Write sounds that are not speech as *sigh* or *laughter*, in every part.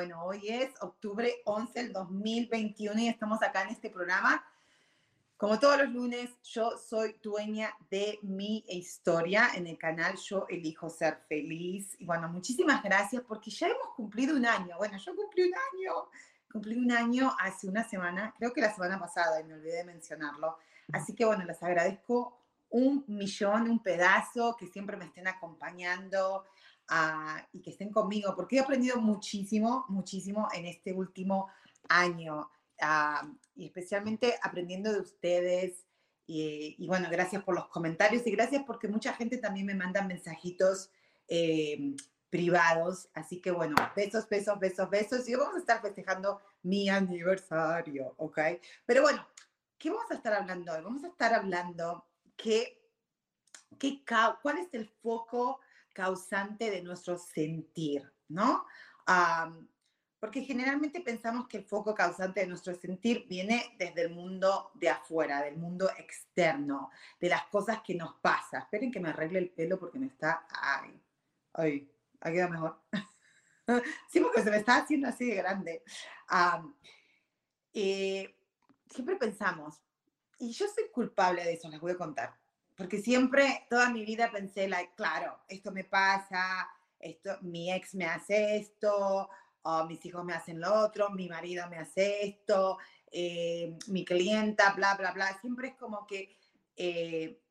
Bueno, hoy es octubre 11 del 2021 y estamos acá en este programa. Como todos los lunes, yo soy dueña de mi historia en el canal Yo Elijo Ser Feliz. Y bueno, muchísimas gracias porque ya hemos cumplido un año. Bueno, yo cumplí un año. Cumplí un año hace una semana, creo que la semana pasada, y me olvidé de mencionarlo. Así que bueno, les agradezco un millón, un pedazo, que siempre me estén acompañando y que estén conmigo, porque he aprendido muchísimo, muchísimo en este último año, ah, y especialmente aprendiendo de ustedes. Y, bueno, gracias por los comentarios y gracias porque mucha gente también me manda mensajitos eh, privados. Así que bueno, besos, besos, besos, besos. Y vamos a estar festejando mi aniversario, ¿ok? Pero bueno, ¿qué vamos a estar hablando hoy? Vamos a estar hablando qué, cuál es el foco causante de nuestro sentir, ¿no? porque generalmente pensamos que el foco causante de nuestro sentir viene desde el mundo de afuera, del mundo externo, de las cosas que nos pasan. Esperen que me arregle el pelo porque me está... Ay, ay, ahí queda mejor. *laughs* sí, porque se me está haciendo así de grande. Eh, siempre pensamos, y yo soy culpable de eso, les voy a contar. Porque siempre, toda mi vida pensé, like, claro, esto me pasa, esto, mi ex me hace esto, o mis hijos me hacen lo otro, mi marido me hace esto, eh, mi clienta, bla, bla, bla. Siempre es como que eh,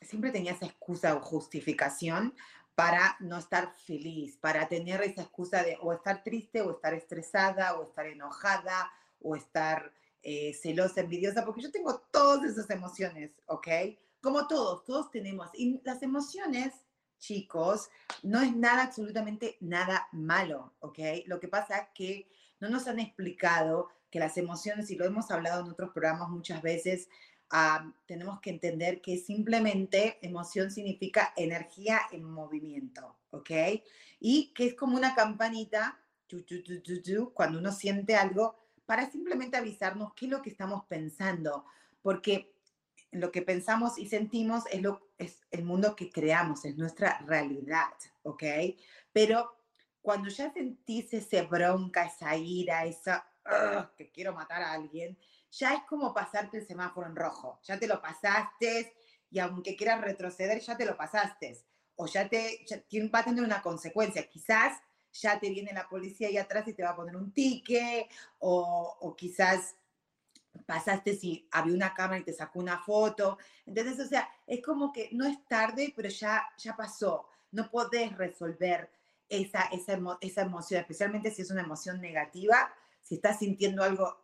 siempre tenía esa excusa o justificación para no estar feliz, para tener esa excusa de o estar triste, o estar estresada, o estar enojada, o estar eh, celosa, envidiosa, porque yo tengo todas esas emociones, ¿ok? Como todos, todos tenemos. Y las emociones, chicos, no es nada, absolutamente nada malo, ¿ok? Lo que pasa es que no nos han explicado que las emociones, y lo hemos hablado en otros programas muchas veces, tenemos que entender que simplemente emoción significa energía en movimiento, ¿ok? Y que es como una campanita, cuando uno siente algo, para simplemente avisarnos qué es lo que estamos pensando, porque lo que pensamos y sentimos es, lo, es el mundo que creamos, es nuestra realidad, ¿ok? Pero cuando ya sentís ese bronca, esa ira, esa que quiero matar a alguien, ya es como pasarte el semáforo en rojo, ya te lo pasaste y aunque quieras retroceder, ya te lo pasaste, o ya te va a tener una consecuencia, quizás ya te viene la policía ahí atrás y te va a poner un ticket, o, quizás pasaste si había una cámara y te sacó una foto. Entonces, o sea, es como que no es tarde, pero ya, ya pasó. No podés resolver esa, esa, emoción, especialmente si es una emoción negativa, si estás sintiendo algo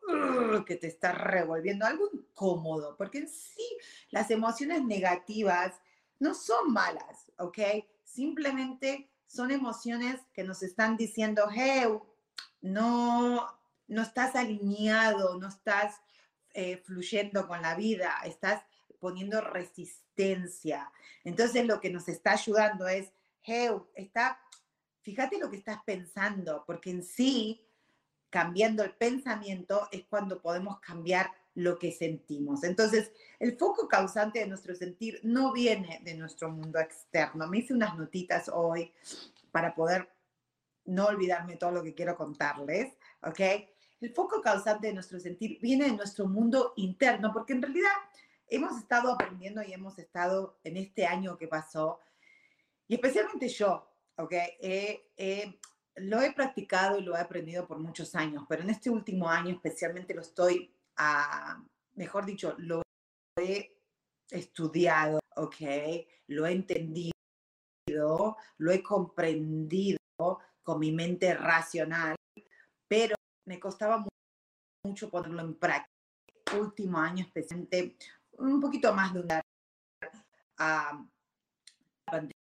que te está revolviendo, algo incómodo, porque en sí las emociones negativas no son malas, ¿ok? Simplemente son emociones que nos están diciendo, hey, no, no estás alineado, no estás eh, fluyendo con la vida, estás poniendo resistencia. Entonces lo que nos está ayudando es, hey, está, fíjate lo que estás pensando, porque en sí, cambiando el pensamiento es cuando podemos cambiar lo que sentimos. Entonces, el foco causante de nuestro sentir no viene de nuestro mundo externo. Me hice unas notitas hoy para poder no olvidarme todo lo que quiero contarles, ¿ok? El foco causante de nuestro sentir viene de nuestro mundo interno, porque en realidad hemos estado aprendiendo y hemos estado en este año que pasó, y especialmente yo, ¿ok? he lo he practicado y lo he aprendido por muchos años, pero en este último año especialmente lo estoy, a, mejor dicho, lo he estudiado, ¿ok? Lo he entendido, lo he comprendido con mi mente racional, pero me costaba mucho ponerlo en práctica. Último año, especialmente un poquito más de un a la pandemia,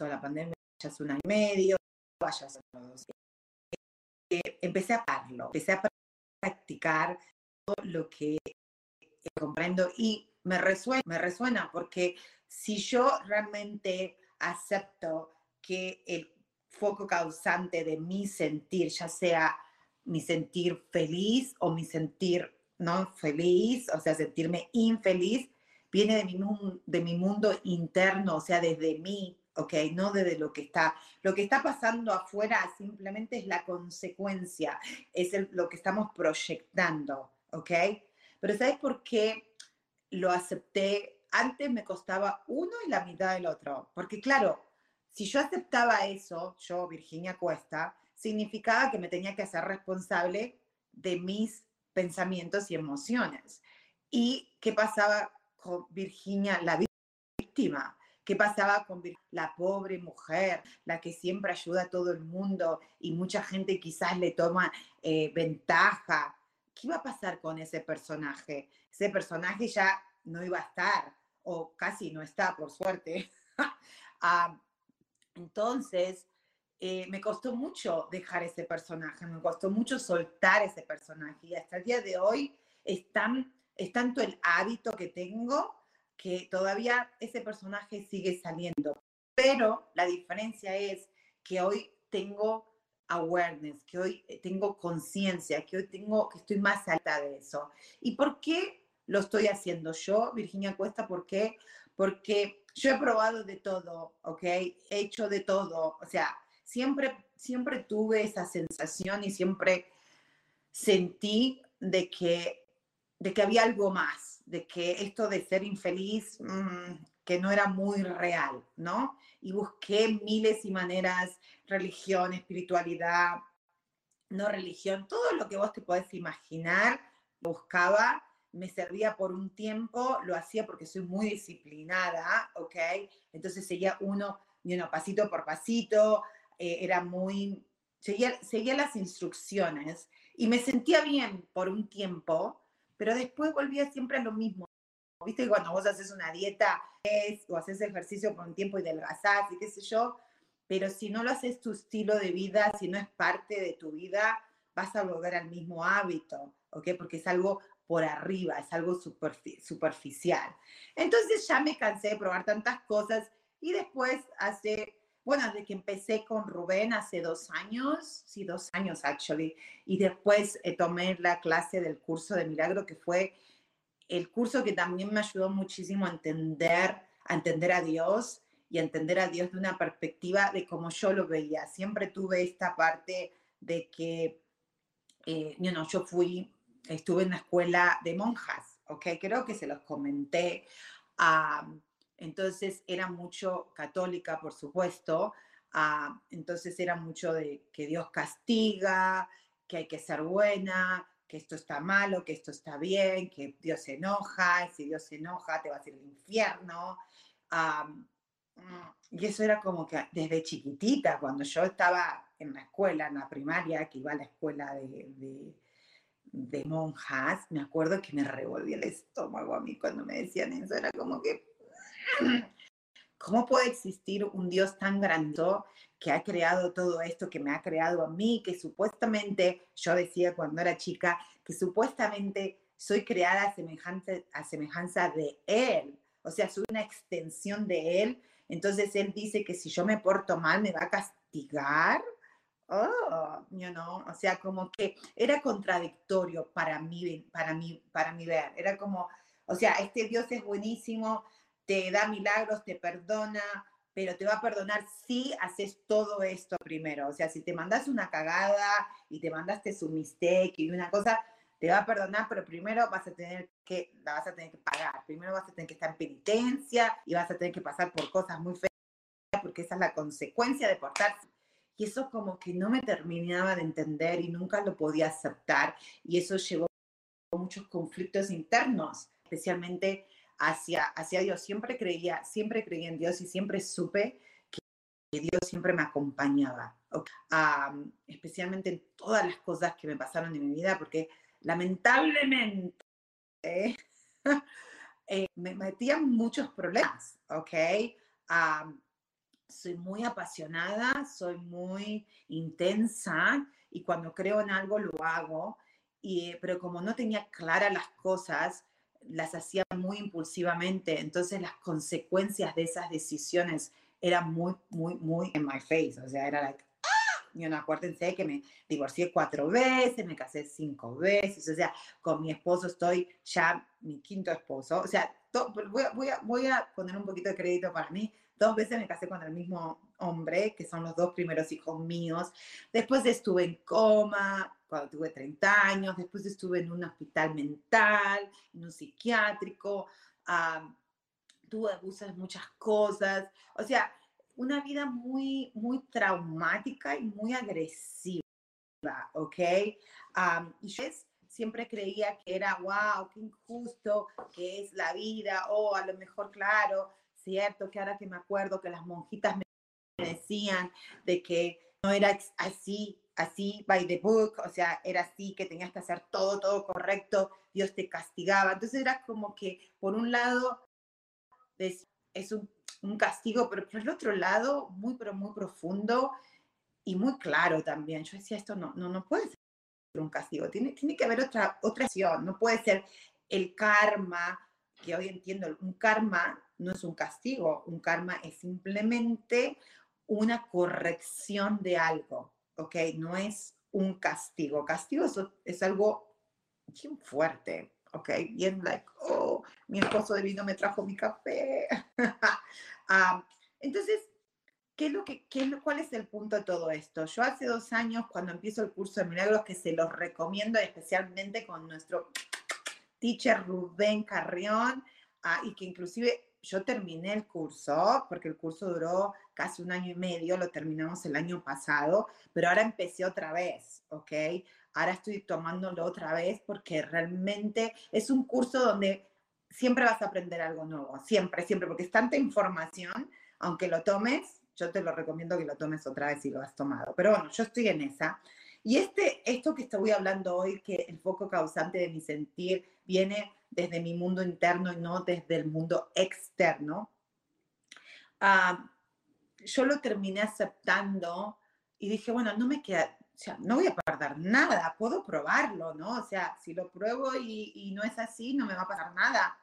la pandemia ya hace un año y medio, vaya dos. Eh, empecé a parlo, empecé a practicar todo lo que comprendo y me resuena, me resuena porque si yo realmente acepto que el foco causante de mi sentir, ya sea mi sentir feliz o mi sentir no feliz, o sea, sentirme infeliz, viene de mi, de mi mundo interno, o sea, desde mí, ¿ok? No desde lo que está. Lo que está pasando afuera simplemente es la consecuencia, es lo que estamos proyectando, ¿ok? Pero ¿sabes por qué lo acepté? Antes me costaba uno y la mitad del otro, porque claro, si yo aceptaba eso, yo, Virginia Cuesta, significaba que me tenía que hacer responsable de mis pensamientos y emociones. ¿Y qué pasaba con Virginia, la víctima? ¿Qué pasaba con la pobre mujer, la que siempre ayuda a todo el mundo y mucha gente quizás le toma eh, ventaja? ¿Qué iba a pasar con ese personaje? Ese personaje ya no iba a estar, o casi no está, por suerte. *laughs* Ah, entonces, eh, me costó mucho dejar ese personaje, me costó mucho soltar ese personaje y hasta el día de hoy es, es tanto el hábito que tengo que todavía ese personaje sigue saliendo. Pero la diferencia es que hoy tengo awareness, que hoy tengo conciencia, que hoy tengo, que estoy más alta de eso. ¿Y por qué lo estoy haciendo yo, Virginia Cuesta? ¿Por qué? Porque yo he probado de todo, ¿ok? He hecho de todo, o sea, siempre, siempre tuve esa sensación y siempre sentí de que, de que había algo más, de que esto de ser infeliz, mm, que no era muy real, ¿no? Y busqué miles y maneras, religión, espiritualidad, no religión, todo lo que vos te podés imaginar, buscaba, me servía por un tiempo, lo hacía porque soy muy disciplinada, ¿ok? Entonces seguía uno, uno pasito por pasito, eh, era muy, seguía, seguía las instrucciones y me sentía bien por un tiempo, pero después volvía siempre a lo mismo. Viste cuando vos haces una dieta es, o haces ejercicio por un tiempo y delgazás y qué sé yo, pero si no lo haces tu estilo de vida, si no es parte de tu vida, vas a volver al mismo hábito, ¿ok? Porque es algo por arriba, es algo superficial. Entonces ya me cansé de probar tantas cosas y después hace bueno, desde que empecé con Rubén hace dos años, sí, dos años actually, y después eh, tomé la clase del curso de milagro, que fue el curso que también me ayudó muchísimo a entender, a entender a Dios y a entender a Dios de una perspectiva de cómo yo lo veía. Siempre tuve esta parte de que, eh, yo fui, estuve en la escuela de monjas, ¿ok? Creo que se los comenté. a entonces era mucho católica, por supuesto, ah, entonces era mucho de que Dios castiga, que hay que ser buena, que esto está malo, que esto está bien, que Dios se enoja, y si Dios se enoja te va a ir al infierno. Ah, mm, y eso era como que desde chiquitita, cuando yo estaba en la escuela, en la primaria, que iba a la escuela de, de monjas, me acuerdo que me revolvía el estómago a mí cuando me decían eso, era como que, *clears throat* ¿Cómo puede existir un Dios tan grande que ha creado todo esto, que me ha creado a mí, que supuestamente, yo decía cuando era chica, que supuestamente soy creada a semejanza, a semejanza de Él? O sea, soy una extensión de Él. Entonces Él dice que si yo me porto mal, me va a castigar. Oh, you know, o sea, como que era contradictorio para mí, para mí, para mí ver. Era como, o sea, este Dios es buenísimo, te da milagros, te perdona, pero te va a perdonar si haces todo esto primero. O sea, si te mandas una cagada y te mandaste su mistake y una cosa, te va a perdonar, pero primero vas a tener que, la vas a tener que pagar. Primero vas a tener que estar en penitencia y vas a tener que pasar por cosas muy feas, porque esa es la consecuencia de portarse. y eso como que no me terminaba de entender y nunca lo podía aceptar y eso llevó a muchos conflictos internos, especialmente hacia, hacia Dios. Siempre creía, siempre creía en Dios y siempre supe que Dios siempre me acompañaba, especialmente en todas las cosas que me pasaron en mi vida, porque lamentablemente eh, *laughs* me metían muchos problemas, ¿ok? soy muy apasionada, soy muy intensa y cuando creo en algo lo hago, y, pero como no tenía claras las cosas, las hacía muy impulsivamente, entonces las consecuencias de esas decisiones eran muy, muy, muy en my face, o sea, era like, ¡ah! Y no, acuérdense que me divorcié cuatro veces, me casé cinco veces, o sea, con mi esposo estoy ya mi quinto esposo, o sea, voy, voy, a, voy a poner un poquito de crédito para mí, Dos veces me casé con el mismo hombre, que son los dos primeros hijos míos. Después estuve en coma cuando tuve 30 años. Después estuve en un hospital mental, en un psiquiátrico. tuve abusos de muchas cosas. O sea, una vida muy, muy traumática y muy agresiva, ¿ok? y yo siempre creía que era, wow, qué injusto que es la vida, o a lo mejor, claro, cierto, que ahora que me acuerdo que las monjitas me decían de que no era así, así by the book, o sea, era así, que tenías que hacer todo, todo correcto, Dios te castigaba. Entonces era como que, por un lado, es, un, un, castigo, pero por el otro lado, muy, pero muy profundo y muy claro también. Yo decía, esto no, no, no puede ser un castigo, tiene, tiene que haber otra, otra acción, no puede ser el karma, que hoy entiendo, un karma no es un castigo, un karma es simplemente una corrección de algo, ¿ok? No es un castigo. Castigo es, algo bien fuerte, ¿ok? Bien like, oh, mi esposo de vino me trajo mi café. *laughs* Ah, entonces, ¿qué es lo que, qué ¿cuál es el punto de todo esto? Yo hace dos años, cuando empiezo el curso de milagros, que se los recomiendo especialmente con nuestro teacher Rubén Carrión, ah, y que inclusive yo terminé el curso, porque el curso duró casi un año y medio, lo terminamos el año pasado, pero ahora empecé otra vez, ¿ok? Ahora estoy tomándolo otra vez porque realmente es un curso donde siempre vas a aprender algo nuevo, siempre, siempre, porque es tanta información, aunque lo tomes, yo te lo recomiendo que lo tomes otra vez si lo has tomado. Pero bueno, yo estoy en esa. Y este, esto que estoy hablando hoy, que el foco causante de mi sentir viene desde mi mundo interno y no desde el mundo externo, ah, yo lo terminé aceptando y dije, bueno, no me queda, o sea, no voy a perder nada, puedo probarlo, ¿no? O sea, si lo pruebo y, y no es así, no me va a pasar nada.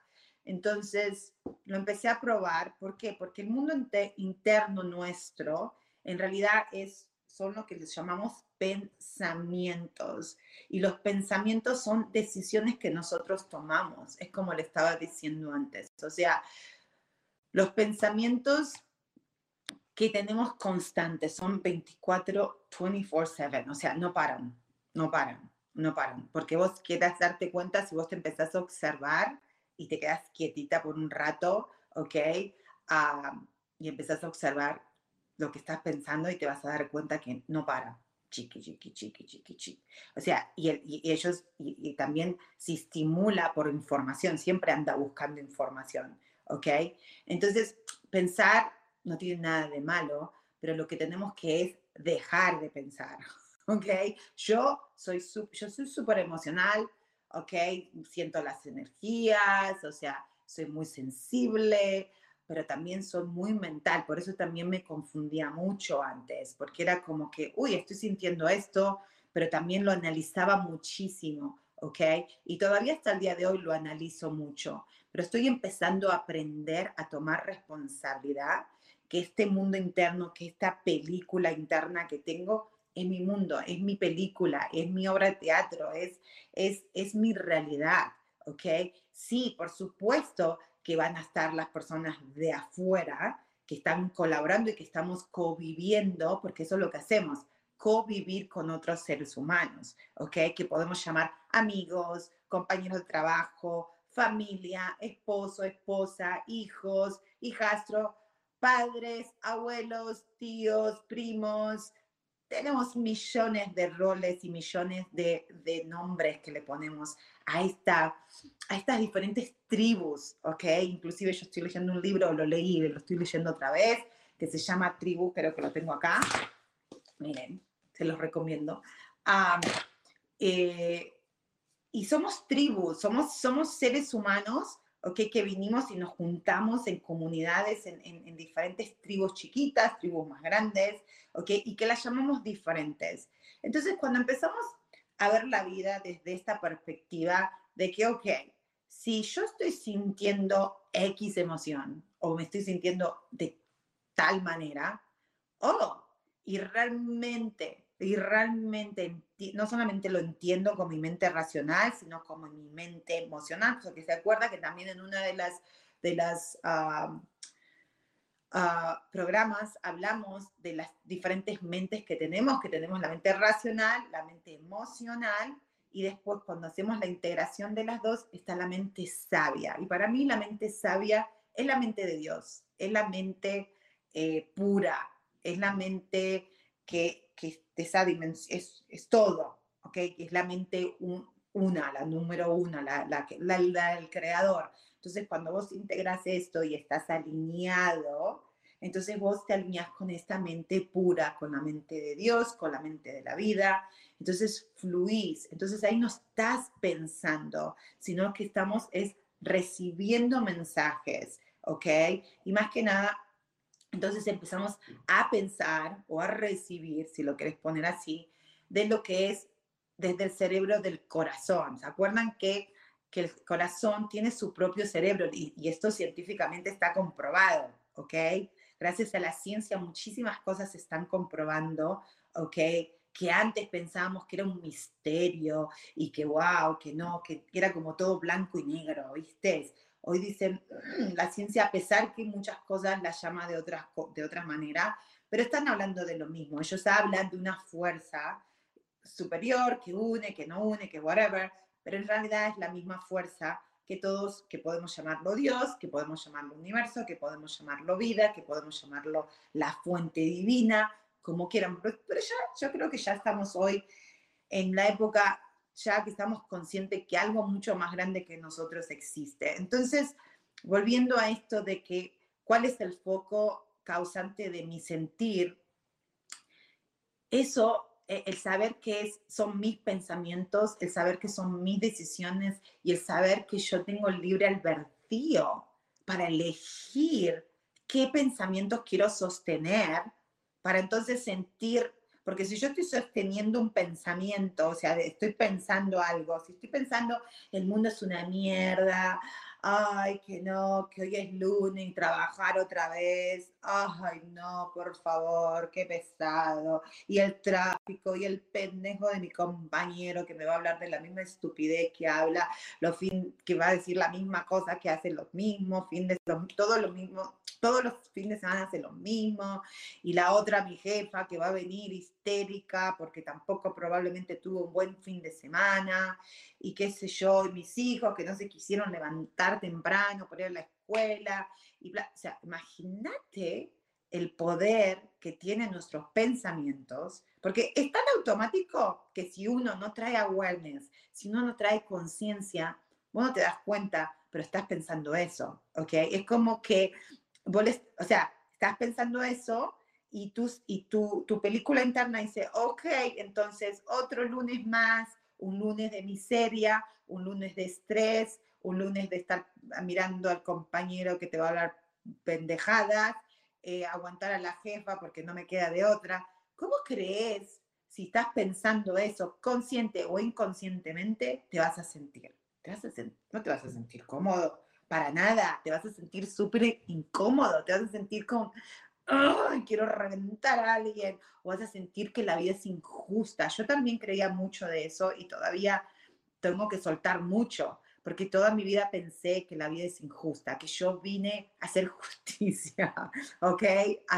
Entonces, lo empecé a probar. ¿Por qué? Porque el mundo interno nuestro en realidad es, son lo que les llamamos pensamientos. Y los pensamientos son decisiones que nosotros tomamos, es como le estaba diciendo antes. O sea, los pensamientos que tenemos constantes son 24, 24/7, o sea, no paran, no paran, no paran, porque vos quieras darte cuenta si vos te empezás a observar y te quedas quietita por un rato, ¿ok? Ah, y empezás a observar lo que estás pensando y te vas a dar cuenta que no para, chiqui, chiqui, chiqui, chiqui, chiqui. O sea, y, ellos, y, también se estimula por información, siempre anda buscando información, ¿ok? Entonces, pensar no tiene nada de malo, pero lo que tenemos que es dejar de pensar, *laughs* ¿ok? Yo soy súper emocional, ¿ok? Siento las energías, o sea, soy muy sensible, pero también soy muy mental, por eso también me confundía mucho antes, porque era como que, uy, estoy sintiendo esto, pero también lo analizaba muchísimo, ¿ok? Y todavía hasta el día de hoy lo analizo mucho, pero estoy empezando a aprender a tomar responsabilidad, que este mundo interno, que esta película interna que tengo, es mi mundo, es mi película, es mi obra de teatro, es, es, es mi realidad, ¿ok? Sí, por supuesto que van a estar las personas de afuera que están colaborando y que estamos conviviendo, porque eso es lo que hacemos, convivir con otros seres humanos, ¿ok? Que podemos llamar amigos, compañeros de trabajo, familia, esposo, esposa, hijos, hijastro, padres, abuelos, tíos, primos, tenemos millones de roles y millones de, de nombres que le ponemos a, esta, a estas diferentes tribus, ¿ok? Inclusive yo estoy leyendo un libro, lo leí, lo estoy leyendo otra vez, que se llama Tribu, creo que lo tengo acá. Miren, se los recomiendo. Eh, y somos tribus, somos, somos seres humanos ¿okay? que vinimos y nos juntamos en comunidades, en, en, diferentes tribus chiquitas, tribus más grandes, ¿okay? y que las llamamos diferentes. Entonces, cuando empezamos a ver la vida desde esta perspectiva de que, ok, si yo estoy sintiendo X emoción o me estoy sintiendo de tal manera, oh, y realmente, y realmente no solamente lo entiendo con mi mente racional, sino como mi mente emocional, porque se acuerda que también en una de las, de las uh, programas hablamos de las diferentes mentes que tenemos, que tenemos la mente racional, la mente emocional, y después cuando hacemos la integración de las dos está la mente sabia. Y para mí la mente sabia es la mente de Dios, es la mente eh, pura, es la mente que, que esa es, es, todo, ¿ok? Es la mente una, la número una, la, la, la, el creador. Entonces, cuando vos integras esto y estás alineado, entonces vos te alineas con esta mente pura, con la mente de Dios, con la mente de la vida. Entonces fluís. Entonces ahí no estás pensando, sino que estamos es recibiendo mensajes, ¿ok? Y más que nada, entonces empezamos a pensar o a recibir, si lo quieres poner así, de lo que es desde el cerebro del corazón. ¿Se acuerdan que, que el corazón tiene su propio cerebro y, y esto científicamente está comprobado, ¿ok? Gracias a la ciencia muchísimas cosas se están comprobando, ¿ok? Que antes pensábamos que era un misterio y que wow, que no, que era como todo blanco y negro, ¿viste? Hoy dicen, mm, la ciencia, a pesar que muchas cosas la llama de, otras, de otra manera, pero están hablando de lo mismo. Ellos hablan de una fuerza superior que une, que no une, que whatever, pero en realidad es la misma fuerza que todos, que podemos llamarlo Dios, que podemos llamarlo universo, que podemos llamarlo vida, que podemos llamarlo la fuente divina, como quieran. Pero, ya, yo creo que ya estamos hoy en la época, ya que estamos conscientes que algo mucho más grande que nosotros existe. Entonces, volviendo a esto de que, ¿cuál es el foco causante de mi sentir? Eso el saber que son mis pensamientos, el saber que son mis decisiones y el saber que yo tengo libre albedrío para elegir qué pensamientos quiero sostener, para entonces sentir, porque si yo estoy sosteniendo un pensamiento, o sea, estoy pensando algo, si estoy pensando el mundo es una mierda, ay, que no, que hoy es lunes y trabajar otra vez, ay, no, por favor, qué pesado, y el tráfico y el pendejo de mi compañero que me va a hablar de la misma estupidez que habla, lo fin, que va a decir la misma cosa que hace los mismos fines, todo lo mismo, todos los fines de semana hace lo mismo, y la otra, mi jefa, que va a venir histérica porque tampoco probablemente tuvo un buen fin de semana, y qué sé yo, y mis hijos que no se quisieron levantar temprano para ir a la escuela, y o sea, imagínate el poder que tienen nuestros pensamientos, porque es tan automático que si uno no trae awareness, si uno no trae conciencia, vos no te das cuenta, pero estás pensando eso, ¿ok? Es como que o sea, estás pensando eso y, tus, y tu, tu película interna dice, ok, entonces otro lunes más, un lunes de miseria, un lunes de estrés, un lunes de estar mirando al compañero que te va a hablar pendejadas, eh, aguantar a la jefa porque no me queda de otra. ¿Cómo crees, si estás pensando eso consciente o inconscientemente, te vas a sentir? ¿Te vas a no te vas a sentir cómodo, para nada, te vas a sentir súper incómodo, te vas a sentir con, ¡ay, quiero reventar a alguien! O vas a sentir que la vida es injusta. Yo también creía mucho de eso y todavía tengo que soltar mucho, porque toda mi vida pensé que la vida es injusta, que yo vine a hacer *laughs* justicia, ¿ok?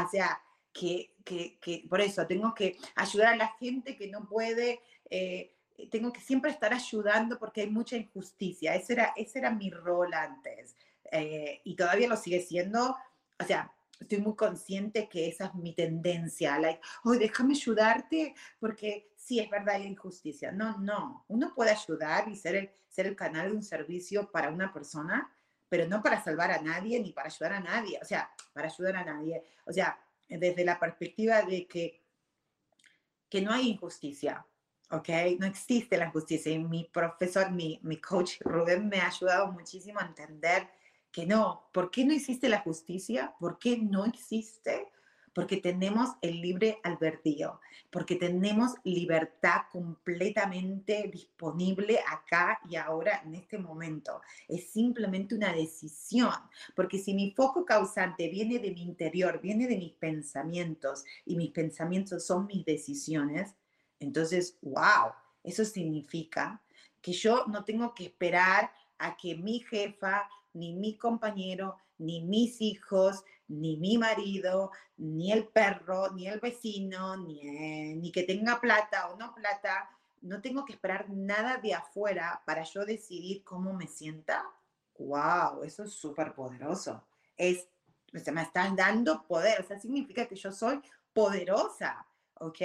O sea, que, que, que por eso tengo que ayudar a la gente que no puede. Eh, tengo que siempre estar ayudando porque hay mucha injusticia. Ese era, ese era mi rol antes. Eh, y todavía lo sigue siendo. O sea, estoy muy consciente que esa es mi tendencia, like, oh, déjame ayudarte porque sí, es verdad, hay injusticia. No, no, uno puede ayudar y ser el, ser el canal de un servicio para una persona, pero no para salvar a nadie ni para ayudar a nadie, o sea, para ayudar a nadie. O sea, desde la perspectiva de que, que no hay injusticia, ¿ok? No existe la injusticia. Y mi profesor, mi, mi coach Rubén me ha ayudado muchísimo a entender que no. ¿Por qué no existe la justicia? ¿Por qué no existe? Porque tenemos el libre albedrío, porque tenemos libertad completamente disponible acá y ahora en este momento. Es simplemente una decisión, porque si mi foco causante viene de mi interior, viene de mis pensamientos y mis pensamientos son mis decisiones, entonces, wow, eso significa que yo no tengo que esperar a que mi jefa, ni mi compañero, ni mis hijos, ni mi marido, ni el perro, ni el vecino, ni, que tenga plata o no plata, no tengo que esperar nada de afuera para yo decidir cómo me sienta. ¡Wow! Eso es súper poderoso. Es, se me están dando poder, o sea, significa que yo soy poderosa, ¿ok?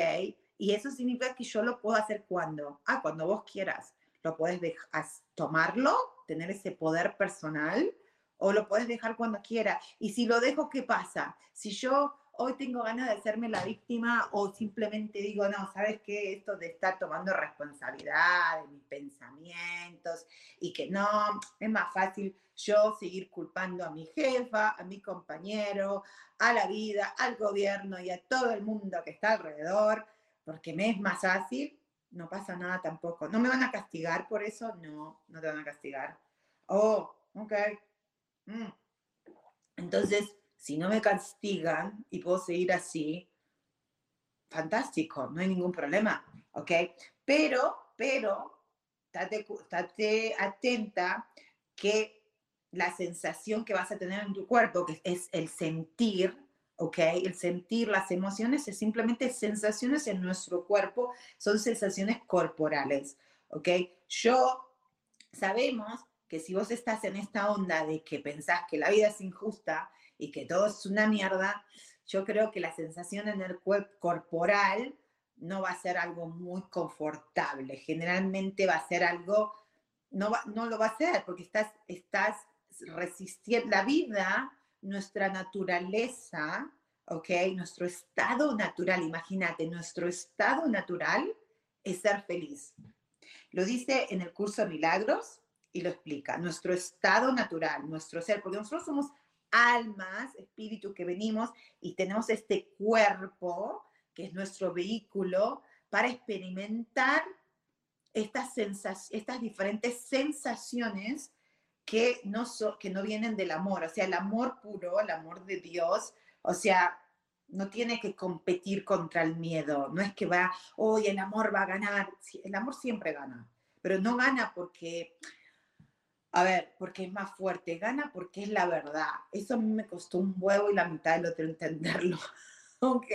Y eso significa que yo lo puedo hacer cuando, ah, cuando vos quieras. Lo puedes dejar, tomarlo tener ese poder personal o lo puedes dejar cuando quiera. Y si lo dejo, ¿qué pasa? Si yo hoy tengo ganas de hacerme la víctima o simplemente digo, no, ¿sabes qué? Esto de estar tomando responsabilidad de mis pensamientos y que no, es más fácil yo seguir culpando a mi jefa, a mi compañero, a la vida, al gobierno y a todo el mundo que está alrededor, porque me es más fácil no pasa nada tampoco. ¿No me van a castigar por eso? No, no te van a castigar. Oh, ok. Mm. Entonces, si no me castigan y puedo seguir así, fantástico, no hay ningún problema, ¿ok? Pero, pero, estate, atenta que la sensación que vas a tener en tu cuerpo, que es el sentir, ¿ok? El sentir las emociones es simplemente sensaciones en nuestro cuerpo, son sensaciones corporales, ¿ok? Yo sabemos que si vos estás en esta onda de que pensás que la vida es injusta y que todo es una mierda, yo creo que la sensación en el cuerpo corporal no va a ser algo muy confortable. Generalmente va a ser algo, no, no lo va a ser porque estás, estás resistiendo. La vida nuestra naturaleza, ¿ok? Nuestro estado natural, imagínate, nuestro estado natural es ser feliz. Lo dice en el curso de Milagros y lo explica. Nuestro estado natural, nuestro ser, porque nosotros somos almas, espíritu que venimos y tenemos este cuerpo, que es nuestro vehículo, para experimentar estas, estas diferentes sensaciones que no, que no vienen del amor, o sea, el amor puro, el amor de Dios, o sea, no tiene que competir contra el miedo, no es que va, hoy el amor va a ganar, el amor siempre gana, pero no gana porque, a ver, porque es más fuerte, gana porque es la verdad. Eso a mí me costó un huevo y la mitad del otro entenderlo, *laughs* ¿ok?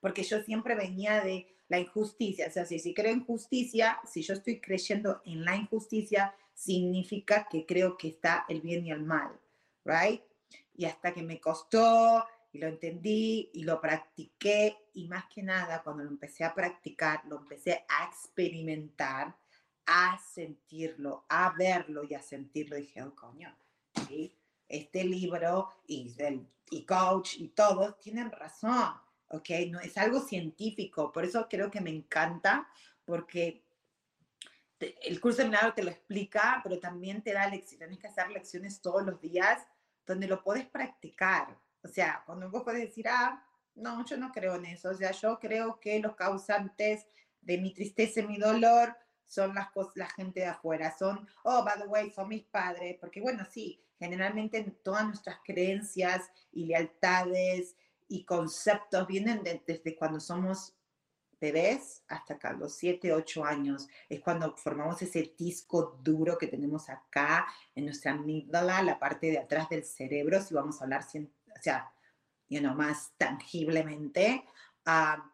Porque yo siempre venía de la injusticia, o sea, si, si creo en justicia, si yo estoy creyendo en la injusticia, significa que creo que está el bien y el mal, right? Y hasta que me costó y lo entendí y lo practiqué y más que nada cuando lo empecé a practicar, lo empecé a experimentar, a sentirlo, a verlo y a sentirlo, dije, oh coño, este libro y, el, y coach y todos tienen razón, ¿ok? No, es algo científico, por eso creo que me encanta, porque el curso de milagro te lo explica, pero también te da lecciones, tienes que hacer lecciones todos los días donde lo puedes practicar. O sea, cuando vos puedes decir, ah, no, yo no creo en eso. O sea, yo creo que los causantes de mi tristeza y mi dolor son las cosas, la gente de afuera. Son, oh, by the way, son mis padres. Porque bueno, sí, generalmente todas nuestras creencias y lealtades y conceptos vienen desde cuando somos bebés hasta acá, los 7, 8 años, es cuando formamos ese disco duro que tenemos acá en nuestra amígdala, la parte de atrás del cerebro, si vamos a hablar, o sea, you know, más tangiblemente. Ah,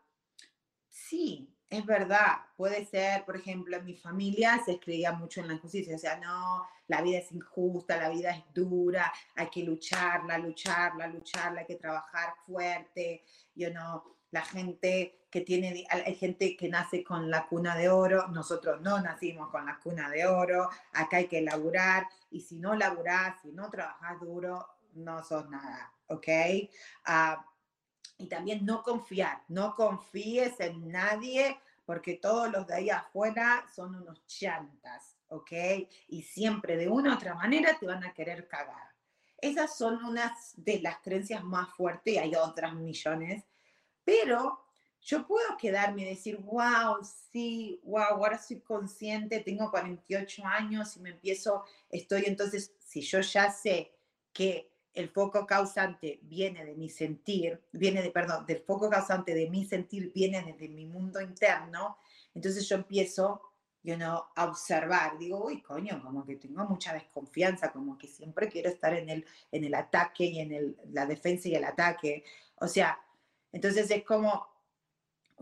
sí, es verdad, puede ser, por ejemplo, en mi familia se creía mucho en la injusticia, o sea, no, la vida es injusta, la vida es dura, hay que lucharla, lucharla, lucharla, hay que trabajar fuerte, yo no, la gente que tiene, hay gente que nace con la cuna de oro, nosotros no nacimos con la cuna de oro, acá hay que laburar, y si no laburás, si no trabajas duro, no sos nada, ¿ok? Ah, y también no confiar, no confíes en nadie porque todos los de ahí afuera son unos chantas, ¿ok? Y siempre de una u otra manera te van a querer cagar. Esas son unas de las creencias más fuertes y hay otras millones, pero yo puedo quedarme y decir, wow, sí, wow, ahora soy consciente, tengo 48 años y me empiezo, estoy entonces, si yo ya sé que el foco causante viene de mi sentir, viene de, perdón, del foco causante de mi sentir viene desde mi mundo interno, entonces yo empiezo, you know, a observar, digo, uy, coño, como que tengo mucha desconfianza, como que siempre quiero estar en el, en el ataque y en el, la defensa y el ataque, o sea, entonces es como,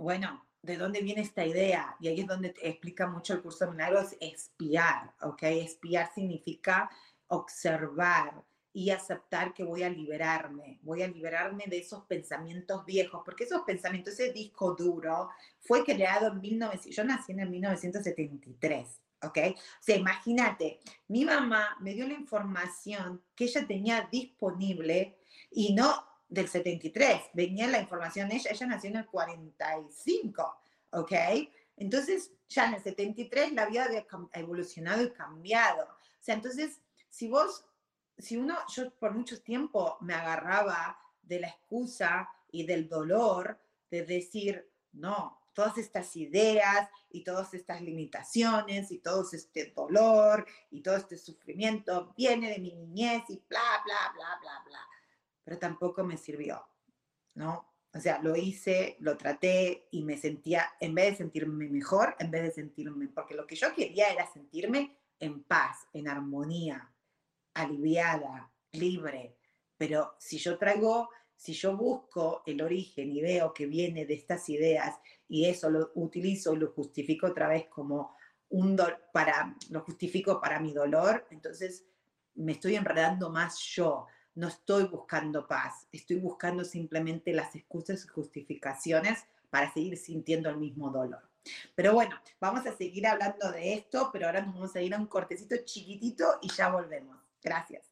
bueno, ¿de dónde viene esta idea? Y ahí es donde te explica mucho el curso de milagros, espiar, ¿ok? Espiar significa observar, y aceptar que voy a liberarme, voy a liberarme de esos pensamientos viejos, porque esos pensamientos, ese disco duro fue creado en 1900, yo nací en el 1973, ¿ok? O sea, imagínate, mi mamá me dio la información que ella tenía disponible y no del 73, venía la información, ella, ella nació en el 45, ¿ok? Entonces, ya en el 73 la vida había evolucionado y cambiado. O sea, entonces, si vos si uno, yo por mucho tiempo me agarraba de la excusa y del dolor de decir, no, todas estas ideas y todas estas limitaciones y todo este dolor y todo este sufrimiento viene de mi niñez y bla, bla, bla, bla, bla. Pero tampoco me sirvió, ¿no? O sea, lo hice, lo traté y me sentía, en vez de sentirme mejor, en vez de sentirme, porque lo que yo quería era sentirme en paz, en armonía, aliviada, libre. Pero si yo traigo, si yo busco el origen y veo que viene de estas ideas y eso lo utilizo y lo justifico otra vez como un para, lo justifico para mi dolor, entonces me estoy enredando más yo. No estoy buscando paz, estoy buscando simplemente las excusas y justificaciones para seguir sintiendo el mismo dolor. Pero bueno, vamos a seguir hablando de esto, pero ahora nos vamos a ir a un cortecito chiquitito y ya volvemos. Gracias.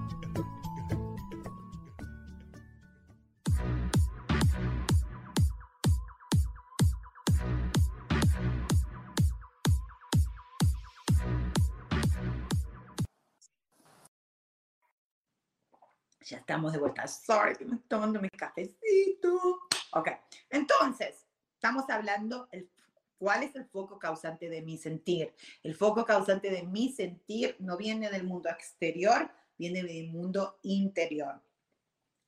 Estamos de vuelta. Sorry, que me estoy tomando mi cafecito. Ok, entonces, estamos hablando el ¿Cuál es el foco causante de mi sentir? El foco causante de mi sentir no viene del mundo exterior, viene del mundo interior.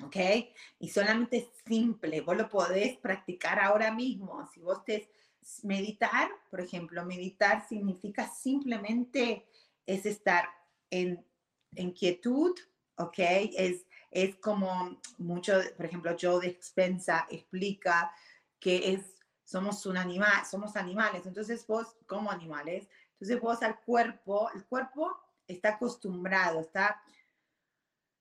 ¿Ok? Y solamente es simple, vos lo podés practicar ahora mismo. Si vos te meditar, por ejemplo, meditar significa simplemente es estar en, en quietud, ¿ok? Es, es como mucho, por ejemplo, Joe de Expensa explica que es somos un animal, somos animales, entonces vos como animales, entonces vos al cuerpo, el cuerpo está acostumbrado, está,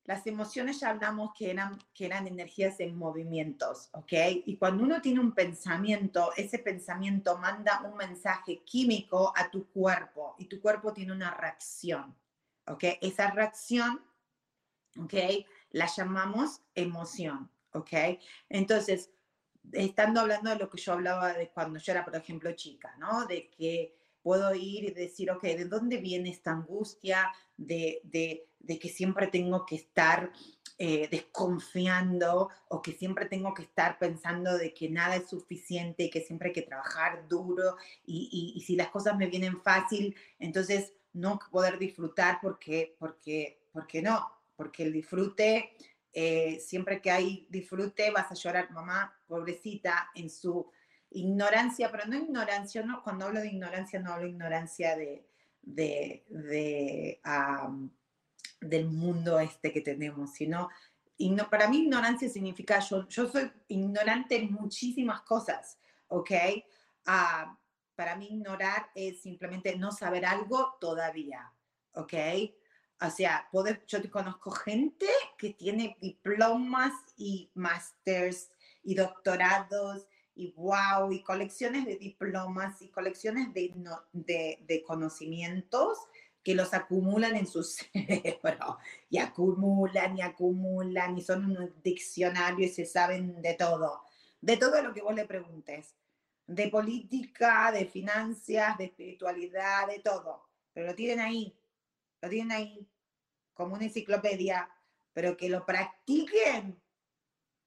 las emociones ya hablamos que eran, que eran energías en movimientos, ¿ok? Y cuando uno tiene un pensamiento, ese pensamiento manda un mensaje químico a tu cuerpo y tu cuerpo tiene una reacción, ¿ok? Esa reacción, ¿ok? La llamamos emoción, ¿ok? Entonces, estando hablando de lo que yo hablaba de cuando yo era, por ejemplo, chica, ¿no? De que puedo ir y decir, ok, ¿de dónde viene esta angustia de, de, de que siempre tengo que estar eh, desconfiando o que siempre tengo que estar pensando de que nada es suficiente que siempre hay que trabajar duro y, y, y si las cosas me vienen fácil, entonces no poder disfrutar porque, porque, porque no, porque el disfrute eh, siempre que hay disfrute vas a llorar, mamá, pobrecita, en su ignorancia, pero no ignorancia, no, cuando hablo de ignorancia no hablo de ignorancia de, de, de del mundo este que tenemos, sino para mí ignorancia significa yo, yo soy ignorante en muchísimas cosas, ¿ok? Uh, para mí ignorar es simplemente no saber algo todavía, ¿ok? O sea, yo te conozco gente que tiene diplomas y másters y doctorados y wow, y colecciones de diplomas y colecciones de, de, de conocimientos que los acumulan en su *laughs* cerebro. Y acumulan y acumulan y son un diccionario y se saben de todo, de todo lo que vos le preguntes, de política, de finanzas, de espiritualidad, de todo, pero lo tienen ahí, lo tienen ahí como una enciclopedia, pero que lo practiquen,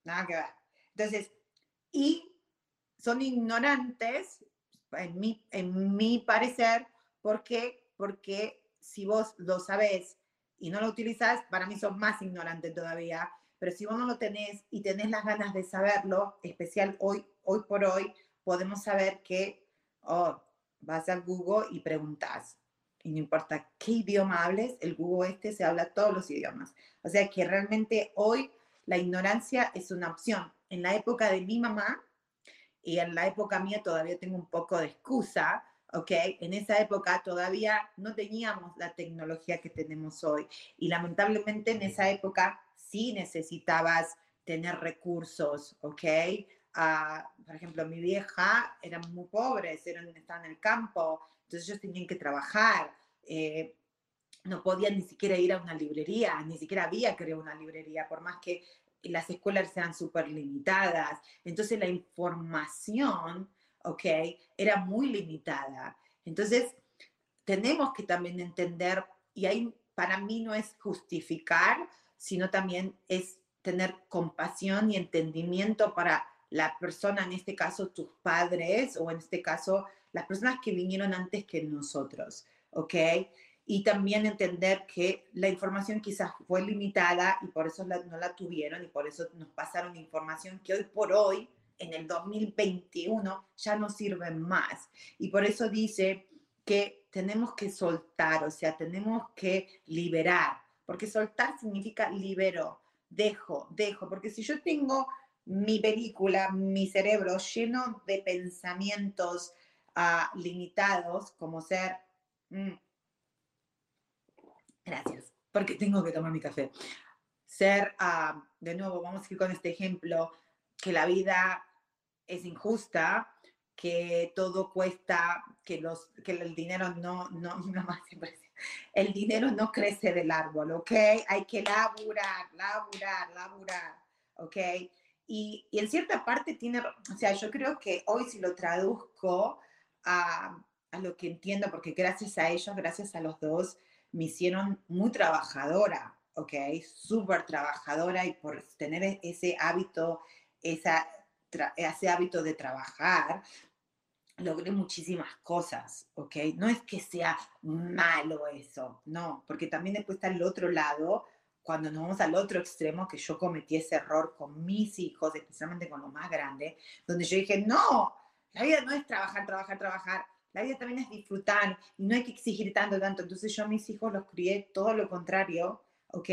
nada que ver. Entonces, y son ignorantes, en mi, en mi parecer, porque, porque si vos lo sabés y no lo utilizás, para mí son más ignorantes todavía, pero si vos no lo tenés y tenés las ganas de saberlo, especial hoy, hoy por hoy, podemos saber que, oh, vas a Google y preguntas y no importa qué idioma hables, el Google este se habla todos los idiomas. O sea que realmente hoy la ignorancia es una opción. En la época de mi mamá y en la época mía todavía tengo un poco de excusa, ¿ok? En esa época todavía no teníamos la tecnología que tenemos hoy y lamentablemente en esa época sí necesitabas tener recursos, ¿ok? Uh, por ejemplo, mi vieja eran muy pobres, eran, estaban en el campo, entonces ellos tenían que trabajar, eh, no podían ni siquiera ir a una librería, ni siquiera había creo una librería, por más que las escuelas sean súper limitadas. Entonces la información, ¿ok? Era muy limitada. Entonces tenemos que también entender, y ahí para mí no es justificar, sino también es tener compasión y entendimiento para la persona, en este caso tus padres, o en este caso las personas que vinieron antes que nosotros, ¿ok? Y también entender que la información quizás fue limitada y por eso no la tuvieron y por eso nos pasaron información que hoy por hoy, en el 2021, ya no sirve más. Y por eso dice que tenemos que soltar, o sea, tenemos que liberar, porque soltar significa libero, dejo, dejo, porque si yo tengo mi película, mi cerebro lleno de pensamientos limitados, como ser, mm, gracias, porque tengo que tomar mi café, ser, ah, de nuevo, vamos a ir con este ejemplo, que la vida es injusta, que todo cuesta, que, los, que el dinero no, no, *laughs* no más el dinero no crece del árbol, ¿ok? Hay que laburar, laburar, laburar, ¿ok? Y, y, en cierta parte tiene, o sea, yo creo que hoy si lo traduzco a, a, lo que entiendo, porque gracias a ellos, gracias a los dos, me hicieron muy trabajadora, ¿ok? Súper trabajadora y por tener e, ese hábito, esa, ese hábito de trabajar, logré muchísimas cosas, ¿ok? No es que sea malo eso, no, porque también después está el otro lado, cuando nos vamos al otro extremo, que yo cometí ese error con mis hijos, especialmente con los más grandes, donde yo dije, no, la vida no es trabajar, trabajar, trabajar, la vida también es disfrutar y no hay que exigir tanto, tanto. Entonces yo a mis hijos los crié todo lo contrario, ¿ok?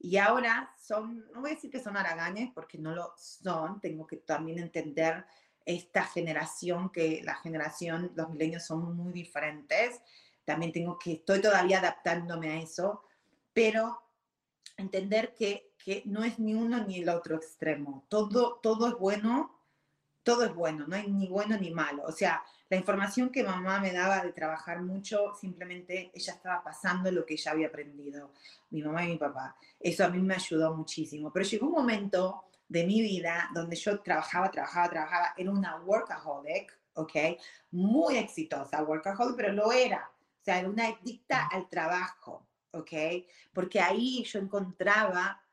Y ahora son, no voy a decir que son haraganes, porque no lo son, tengo que también entender esta generación, que la generación, los milenios son muy diferentes. También tengo que, estoy todavía adaptándome a eso, pero entender que, que no es ni uno ni el otro extremo. Todo, todo es bueno, todo es bueno, no hay ni bueno ni malo. O sea, la información que mamá me daba de trabajar mucho, simplemente ella estaba pasando lo que ella había aprendido, mi mamá y mi papá. Eso a mí me ayudó muchísimo. Pero llegó un momento de mi vida donde yo trabajaba, trabajaba, trabajaba, era una workaholic, ¿ok? Muy exitosa workaholic, pero lo era. O sea, era una adicta al trabajo, ¿ok? Porque ahí yo encontraba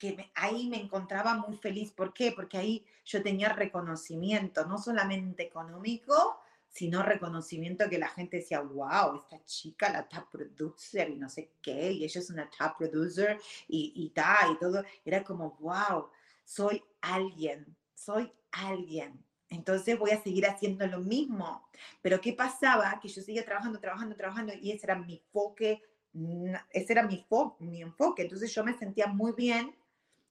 que ahí me encontraba muy feliz. ¿Por qué? Porque ahí yo tenía reconocimiento, no solamente económico, sino reconocimiento que la gente decía, wow, esta chica, la top producer y no sé qué, y ella es una top producer y, y tal, y todo. Era como, wow, soy alguien, soy alguien. Entonces voy a seguir haciendo lo mismo. Pero ¿qué pasaba? Que yo seguía trabajando, trabajando, trabajando y ese era mi enfoque, ese era mi, mi enfoque. Entonces yo me sentía muy bien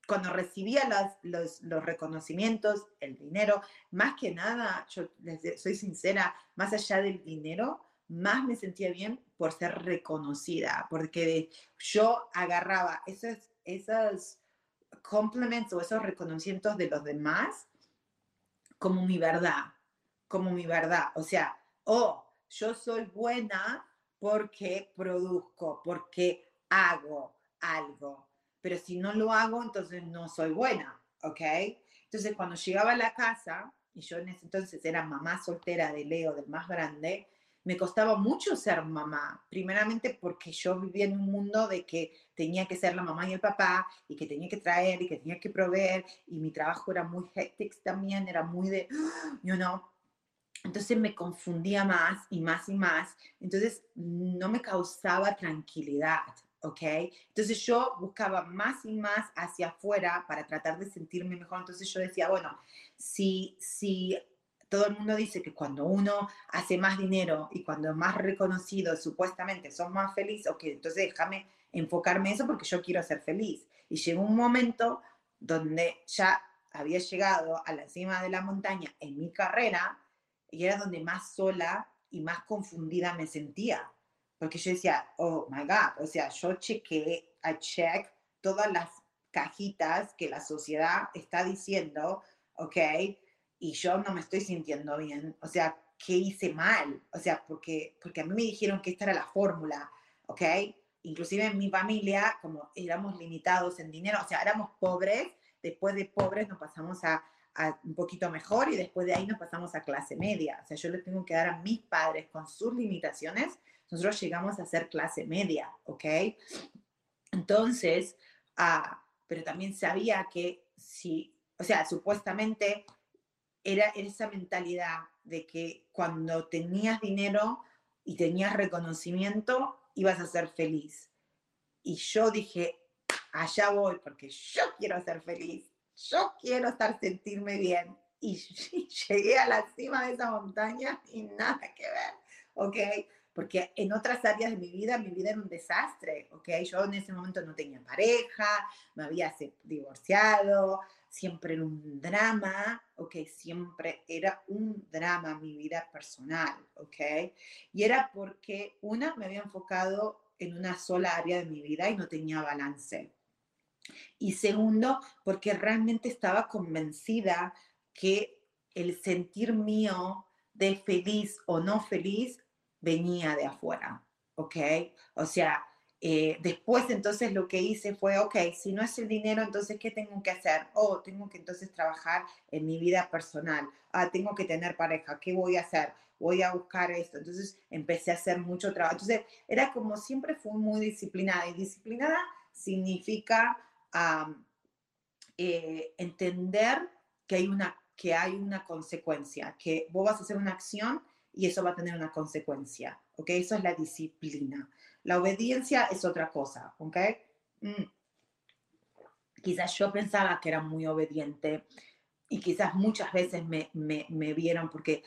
cuando recibía los, reconocimientos, el dinero, más que nada, yo soy sincera, más allá del dinero, más me sentía bien por ser reconocida, porque yo agarraba esos, esos compliments o esos reconocimientos de los demás como mi verdad, como mi verdad. O sea, oh, yo soy buena porque produzco, porque hago algo. Pero si no lo hago, entonces no soy buena, ¿ok? Entonces cuando llegaba a la casa, y yo en ese entonces era mamá soltera de Leo, del más grande, me costaba mucho ser mamá, primeramente porque yo vivía en un mundo de que tenía que ser la mamá y el papá y que tenía que traer y que tenía que proveer y mi trabajo era muy hectic también, era muy de, *gasps* you know, entonces me confundía más y más y más, entonces no me causaba tranquilidad, ¿ok? Entonces yo buscaba más y más hacia afuera para tratar de sentirme mejor, entonces yo decía, bueno, si, si todo el mundo dice que cuando uno hace más dinero y cuando es más reconocido, supuestamente son más felices, ok, entonces déjame enfocarme en eso porque yo quiero ser feliz. Y llegó un momento donde ya había llegado a la cima de la montaña en mi carrera y era donde más sola y más confundida me sentía. Porque yo decía, oh my God, o sea, yo chequeé, a check todas las cajitas que la sociedad está diciendo, ok, y yo no me estoy sintiendo bien. O sea, ¿qué hice mal? O sea, porque, porque a mí me dijeron que esta era la fórmula, ¿ok? Inclusive en mi familia, como éramos limitados en dinero, o sea, éramos pobres, después de pobres nos pasamos a, a un poquito mejor y después de ahí nos pasamos a clase media. O sea, yo les tengo que dar a mis padres con sus limitaciones, nosotros llegamos a ser clase media, ¿ok? Entonces, ah, pero también sabía que si, o sea, supuestamente era esa mentalidad de que cuando tenías dinero y tenías reconocimiento, ibas a ser feliz. Y yo dije, allá voy, porque yo quiero ser feliz, yo quiero estar, sentirme bien. Y, *laughs* llegué a la cima de esa montaña y nada que ver, ¿ok? Porque en otras áreas de mi vida, mi vida era un desastre, ¿ok? Yo en ese momento no tenía pareja, me había divorciado, siempre era un drama, ok, siempre era un drama mi vida personal, ok. Y era porque una, me había enfocado en una sola área de mi vida y no tenía balance. Y segundo, porque realmente estaba convencida que el sentir mío de feliz o no feliz venía de afuera, ¿ok? O sea, eh, después entonces lo que hice fue, ok, si no es el dinero, entonces ¿qué tengo que hacer? Oh, tengo que entonces trabajar en mi vida personal. Ah, tengo que tener pareja. ¿Qué voy a hacer? Voy a buscar esto. Entonces empecé a hacer mucho trabajo. Entonces era como siempre fui muy disciplinada. Y disciplinada significa eh, entender que hay, una, que hay una consecuencia, que vos vas a hacer una acción y eso va a tener una consecuencia. ¿Ok? Eso es la disciplina. La obediencia es otra cosa, ¿ok? Mm. Quizás yo pensaba que era muy obediente y quizás muchas veces me, me, me vieron porque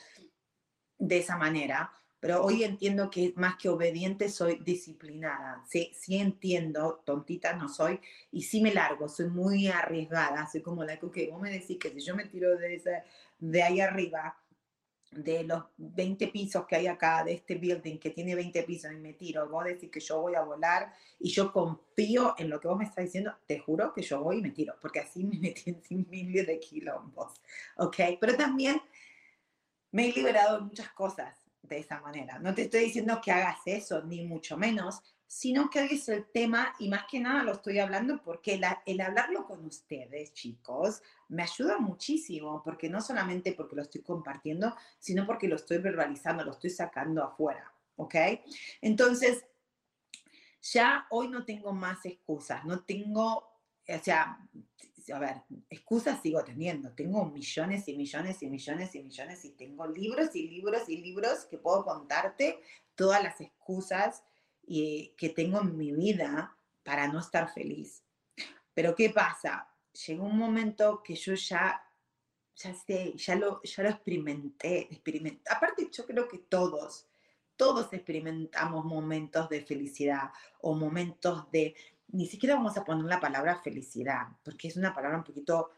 de esa manera, pero hoy entiendo que más que obediente soy disciplinada. Sí, sí entiendo, tontita no soy, y sí me largo, soy muy arriesgada, soy como la que, vos me decís que si yo me tiro de, ese, de ahí arriba, de los 20 pisos que hay acá, de este building que tiene 20 pisos y me tiro, vos decís que yo voy a volar y yo confío en lo que vos me estás diciendo, te juro que yo voy y me tiro, porque así me metí *laughs* en miles de quilombos, ¿ok? Pero también me he liberado de muchas cosas de esa manera. No te estoy diciendo que hagas eso, ni mucho menos, sino que hoy es el tema y más que nada lo estoy hablando porque el hablarlo con ustedes, chicos, me ayuda muchísimo, porque no solamente porque lo estoy compartiendo, sino porque lo estoy verbalizando, lo estoy sacando afuera, ¿ok? Entonces, ya hoy no tengo más excusas, no tengo, o sea, a ver, excusas sigo teniendo, tengo millones y millones y millones y millones y tengo libros y libros y libros que puedo contarte todas las excusas y, que tengo en mi vida para no estar feliz. Pero ¿qué pasa? Llegó un momento que yo ya, ya sé, ya lo, ya lo experimenté, experimenté. Aparte, yo creo que todos, todos experimentamos momentos de felicidad o momentos de, ni siquiera vamos a poner la palabra felicidad, porque es una palabra un poquito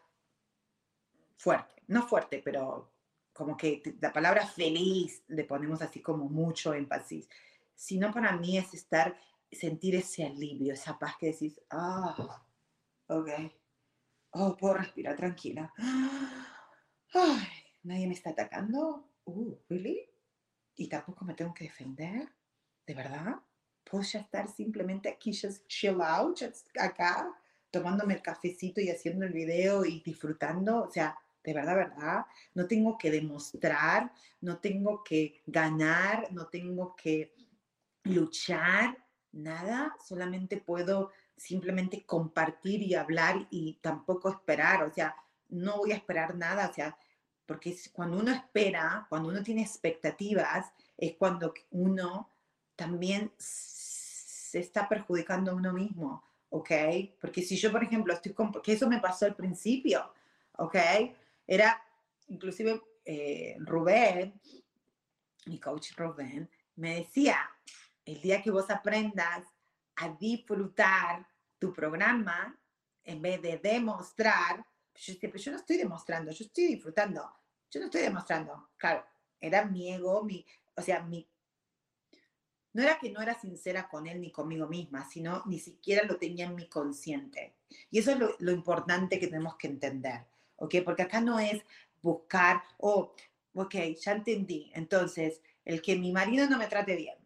fuerte, no fuerte, pero como que la palabra feliz le ponemos así como mucho énfasis sino para mí es estar, sentir ese alivio, esa paz que decís, ah, ok, oh, puedo respirar tranquila. Ay, nadie me está atacando. Uh, ¿really? Y tampoco me tengo que defender, ¿de verdad? Puedo ya estar simplemente aquí, just chill out, just acá, tomándome el cafecito y haciendo el video y disfrutando, o sea, de verdad, verdad, no tengo que demostrar, no tengo que ganar, no tengo que luchar, nada, solamente puedo simplemente compartir y hablar y tampoco esperar, o sea, no voy a esperar nada, o sea, porque cuando uno espera, cuando uno tiene expectativas, es cuando uno también se está perjudicando a uno mismo, ¿ok? Porque si yo, por ejemplo, estoy con, que eso me pasó al principio, ¿ok? Era, inclusive eh, Rubén, mi coach Rubén, me decía, el día que vos aprendas a disfrutar tu programa, en vez de demostrar, yo, yo no estoy demostrando, yo estoy disfrutando, yo no estoy demostrando. Claro, era mi ego, mi, o sea, mi... No era que no era sincera con él ni conmigo misma, sino ni siquiera lo tenía en mi consciente. Y eso es lo, lo importante que tenemos que entender, ¿ok? Porque acá no es buscar, oh, ok, ya entendí. Entonces, el que mi marido no me trate bien,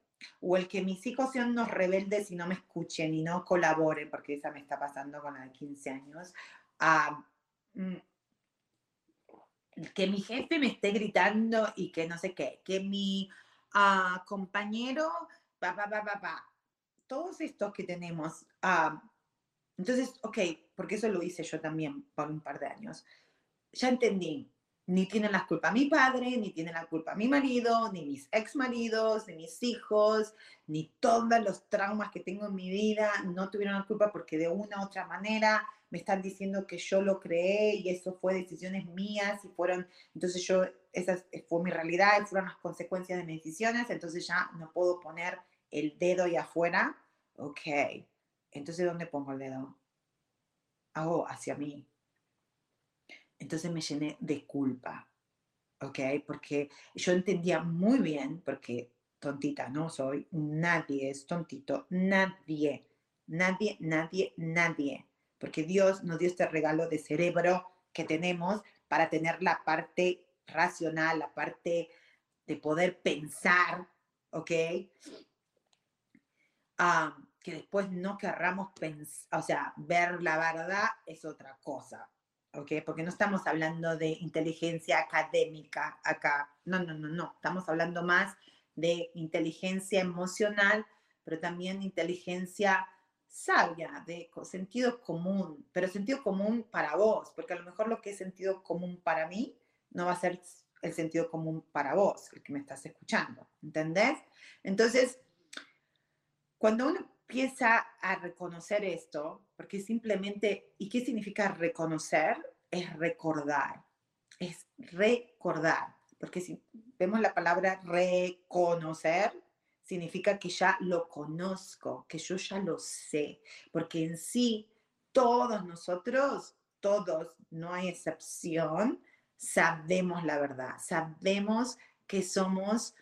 o el que mis hijos sean unos rebeldes y no me escuchen y no colaboren, porque esa me está pasando con la de 15 años, uh, que mi jefe me esté gritando y que no sé qué, que mi uh, compañero, pa, pa, pa, pa, pa, todos estos que tenemos. Uh, entonces, ok, porque eso lo hice yo también por un par de años. Ya entendí, ni tienen la culpa mi padre, ni tiene la culpa mi marido, ni mis ex maridos, ni mis hijos, ni todos los traumas que tengo en mi vida, no tuvieron la culpa porque de una u otra manera me están diciendo que yo lo creé y eso fue decisiones mías y fueron, entonces yo, esa fue mi realidad, fueron las consecuencias de mis decisiones, entonces ya no puedo poner el dedo ahí afuera, ok, entonces ¿dónde pongo el dedo? Hago hacia mí, entonces me llené de culpa, ¿ok? Porque yo entendía muy bien, porque tontita no soy, nadie es tontito, nadie, nadie, nadie, nadie, porque Dios nos dio este regalo de cerebro que tenemos para tener la parte racional, la parte de poder pensar, ¿ok? Ah, que después no querramos pensar, o sea, ver la verdad es otra cosa, ¿ok? Porque no estamos hablando de inteligencia académica acá, no, no, no, no, estamos hablando más de inteligencia emocional, pero también inteligencia sabia, de sentido común, pero sentido común para vos, porque a lo mejor lo que es sentido común para mí no va a ser el sentido común para vos, el que me estás escuchando, ¿entendés? Entonces, cuando uno empieza a reconocer esto, porque simplemente, ¿y qué significa reconocer? Es recordar, es recordar, porque si vemos la palabra reconocer, significa que ya lo conozco, que yo ya lo sé, porque en sí todos nosotros, todos, no hay excepción, sabemos la verdad, sabemos que somos,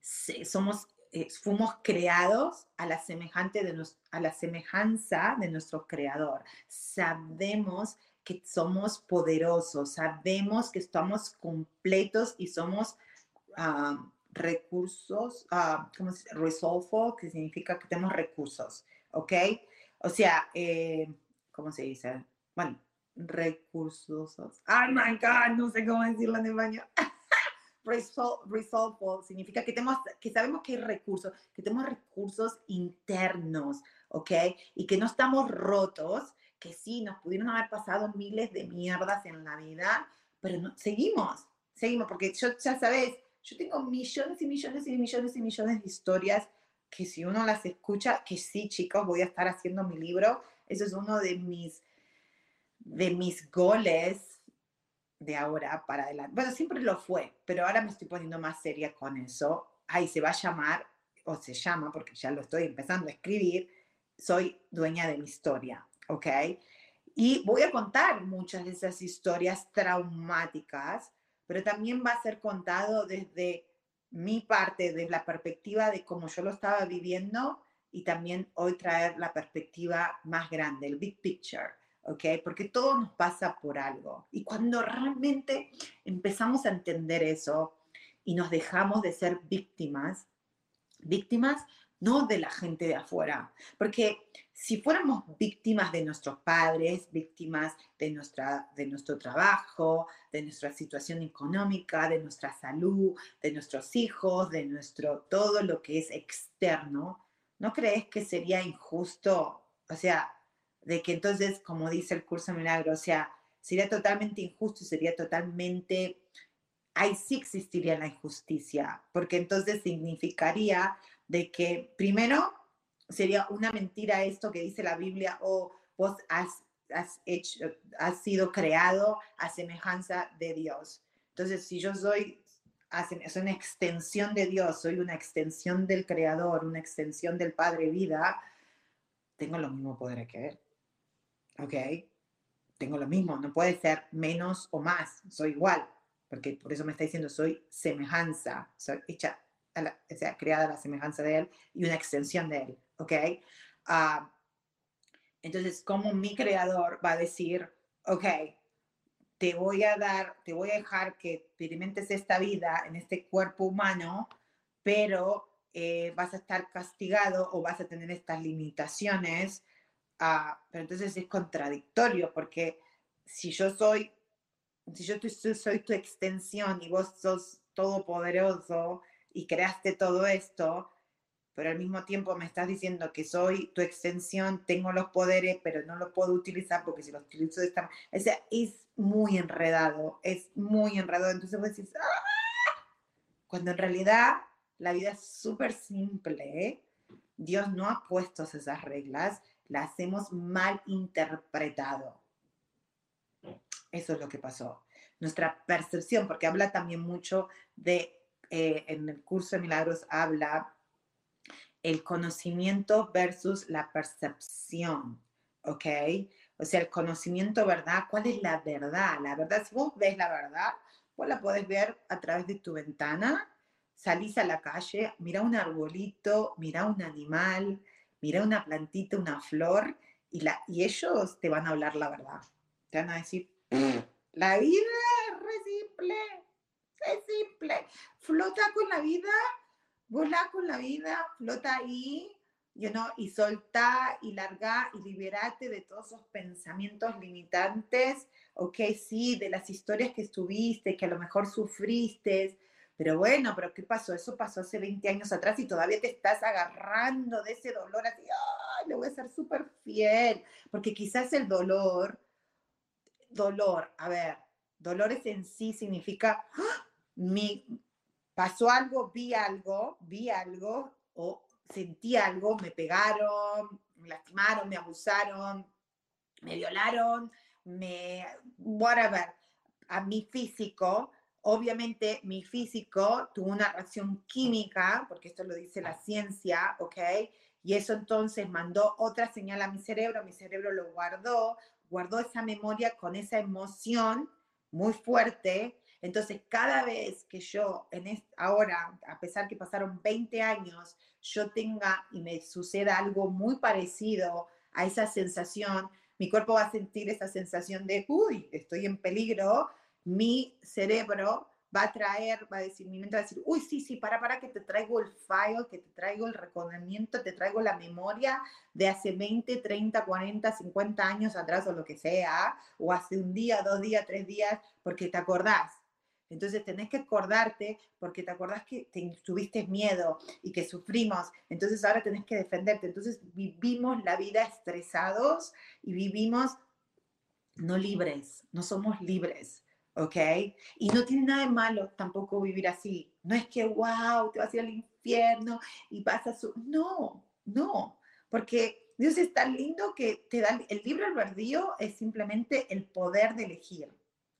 somos eh, fuimos creados a la, semejante de a la semejanza de nuestro creador. Sabemos que somos poderosos, sabemos que estamos completos y somos ah, recursos, uh, ¿cómo se dice? Resolvo, que significa que tenemos recursos, ¿ok? O sea, eh, ¿cómo se dice? Bueno, recursos. ¡Ay, my God! No sé cómo decirlo en español. *laughs* resolve significa que, tenemos, que sabemos que hay recursos, que tenemos recursos internos, ¿ok? Y que no estamos rotos, que sí, nos pudieron haber pasado miles de mierdas en la vida, pero no, seguimos, seguimos, porque yo, ya sabes, yo tengo millones y millones y millones y millones de historias que si uno las escucha, que sí, chicos, voy a estar haciendo mi libro, eso es uno de mis, de mis goles de ahora para adelante. Bueno, siempre lo fue, pero ahora me estoy poniendo más seria con eso. Ahí se va a llamar, o se llama, porque ya lo estoy empezando a escribir, soy dueña de mi historia, ¿ok? Y voy a contar muchas de esas historias traumáticas, pero también va a ser contado desde mi parte, desde la perspectiva de cómo yo lo estaba viviendo y también hoy traer la perspectiva más grande, el big picture ¿ok? Porque todo nos pasa por algo. Y cuando realmente empezamos a entender eso y nos dejamos de ser víctimas, víctimas no de la gente de afuera, porque si fuéramos víctimas de nuestros padres, víctimas de, nuestra, de nuestro trabajo, de nuestra situación económica, de nuestra salud, de nuestros hijos, de nuestro todo lo que es externo, ¿no crees que sería injusto? O sea, de que entonces, como dice el curso milagro, o sea, sería totalmente injusto, sería totalmente, ahí sí existiría la injusticia, porque entonces significaría de que primero sería una mentira esto que dice la Biblia, o vos has, hecho, has sido creado a semejanza de Dios. Entonces, si yo soy, soy una extensión de Dios, soy una extensión del Creador, una extensión del Padre Vida, tengo los mismos poderes que Él. ¿Ok? Tengo lo mismo, no puede ser menos o más, soy igual, porque por eso me está diciendo soy semejanza, soy hecha, o sea, creada a la semejanza de Él y una extensión de Él, ¿ok? Uh, entonces, ¿cómo mi creador va a decir, ok, te voy a dar, te voy a dejar que experimentes esta vida en este cuerpo humano, pero eh, vas a estar castigado o vas a tener estas limitaciones pero entonces es contradictorio porque si yo soy, si yo soy tu extensión y vos sos todopoderoso y creaste todo esto, pero al mismo tiempo me estás diciendo que soy tu extensión, tengo los poderes, pero no los puedo utilizar porque si los utilizo de esta o es muy enredado, es muy enredado. Entonces vos decís, ¡Ah! cuando en realidad la vida es súper simple, ¿eh? Dios no ha puesto esas reglas, las hemos mal interpretado. Eso es lo que pasó. Nuestra percepción, porque habla también mucho de, eh, en el curso de milagros habla el conocimiento versus la percepción, ¿ok? O sea, el conocimiento, ¿verdad? ¿Cuál es la verdad? La verdad, si vos ves la verdad, vos la podés ver a través de tu ventana, salís a la calle, mira un arbolito, mira un animal, mira una plantita, una flor, y, la, y ellos te van a hablar la verdad. Te van a decir, la vida es re simple, es simple. Flota con la vida, volá con la vida, flota ahí, you know, y soltá y larga y liberate de todos esos pensamientos limitantes, ok, sí, de las historias que estuviste, que a lo mejor sufriste, pero bueno, pero ¿qué pasó? Eso pasó hace 20 años atrás y todavía te estás agarrando de ese dolor así, ay, le voy a ser súper fiel, porque quizás el dolor, dolor, a ver, dolores en sí significa, ¡ah! mi, pasó algo, vi algo, vi algo, o sentí algo, me pegaron, me lastimaron, me abusaron, me violaron, me, whatever, a mi físico, obviamente mi físico tuvo una reacción química, porque esto lo dice la ciencia, ¿ok? Y eso entonces mandó otra señal a mi cerebro, mi cerebro lo guardó, guardó esa memoria con esa emoción muy fuerte. Entonces, cada vez que yo, en ahora, a pesar que pasaron 20 años, yo tenga y me suceda algo muy parecido a esa sensación, mi cuerpo va a sentir esa sensación de, uy, estoy en peligro, mi cerebro va a traer, va a decir, mi mente va a decir, uy, sí, sí, para, para, que te traigo el file, que te traigo el reconocimiento, te traigo la memoria de hace 20, 30, 40, 50 años atrás o lo que sea, o hace un día, dos días, tres días, porque te acordás. Entonces tenés que acordarte porque te acordás que tuviste miedo y que sufrimos. Entonces ahora tenés que defenderte. Entonces vivimos la vida estresados y vivimos no libres, no somos libres. ¿Ok? Y no tiene nada de malo tampoco vivir así. No es que, wow, te vas a ir al infierno y vas a su... No, no, porque Dios es tan lindo que te da el libre albedrío es simplemente el poder de elegir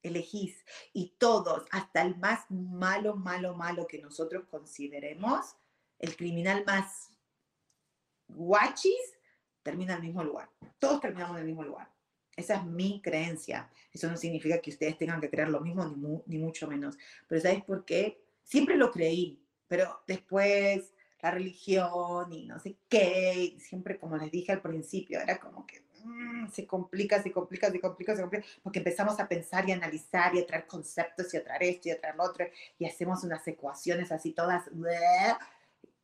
elegís y todos, hasta el más malo, malo, malo que nosotros consideremos, el criminal más guachis, termina en el mismo lugar. Todos terminamos en el mismo lugar. Esa es mi creencia. Eso no significa que ustedes tengan que creer lo mismo, ni, ni mucho menos. Pero ¿sabes por qué? Siempre lo creí, pero después la religión y no sé qué, siempre como les dije al principio, era como que Mm, se complica, se complica, se complica, se complica, porque empezamos a pensar y analizar y a traer conceptos y a traer esto y a traer lo otro y hacemos unas ecuaciones así todas,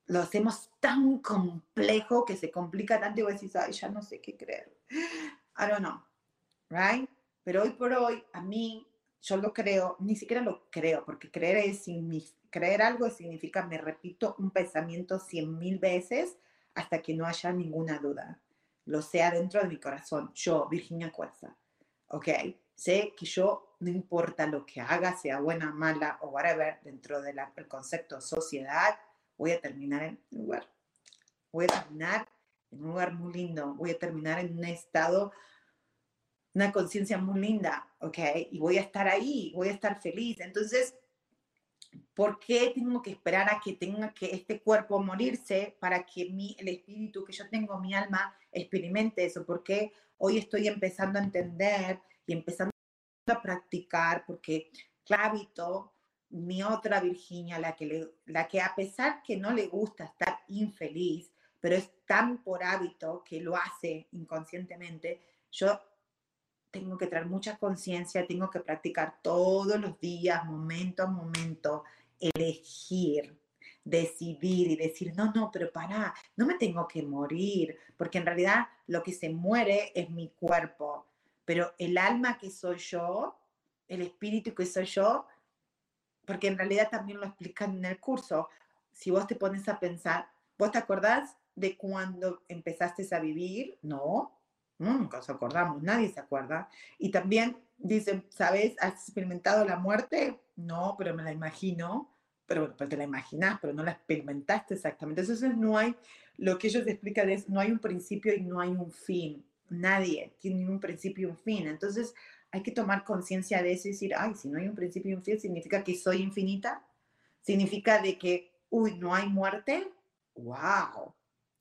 lo hacemos tan complejo que se complica tanto y vos decís, ay, ya no sé qué creer. I don't know, right? Pero hoy por hoy, a mí, yo lo creo, ni siquiera lo creo, porque creer, es, creer algo significa, me repito un pensamiento cien mil veces hasta que no haya ninguna duda lo sea dentro de mi corazón. Yo, Virginia Cuesta, ¿ok? Sé que yo, no importa lo que haga, sea buena, mala o whatever, dentro del concepto sociedad, voy a terminar en un lugar. Voy a terminar en un lugar muy lindo. Voy a terminar en un estado, una conciencia muy linda, ¿ok? Y voy a estar ahí, voy a estar feliz. Entonces, ¿Por qué tengo que esperar a que tenga que este cuerpo morirse para que mi, el espíritu que yo tengo, mi alma, experimente eso? Porque hoy estoy empezando a entender y empezando a practicar, porque Clavito, mi otra Virginia, la que, la que a pesar que no le gusta estar infeliz, pero es tan por hábito que lo hace inconscientemente, yo tengo que traer mucha conciencia, tengo que practicar todos los días, momento a momento, elegir, decidir y decir, no, no, pero para, no me tengo que morir, porque en realidad lo que se muere es mi cuerpo, pero el alma que soy yo, el espíritu que soy yo, porque en realidad también lo explican en el curso, si vos te pones a pensar, ¿vos te acordás de cuando empezaste a vivir? No, nunca se acordamos, nadie se acuerda. Y también dicen, ¿sabes? ¿Has experimentado la muerte? No, pero me la imagino. Pero, te la imaginas, pero no la experimentaste exactamente. Entonces no hay, lo que ellos explican es, no hay un principio y no hay un fin. Nadie tiene un principio y un fin. Entonces hay que tomar conciencia de eso y decir, ay, si no hay un principio y un fin, significa que soy infinita. Significa de que, uy, no hay muerte. ¡Wow!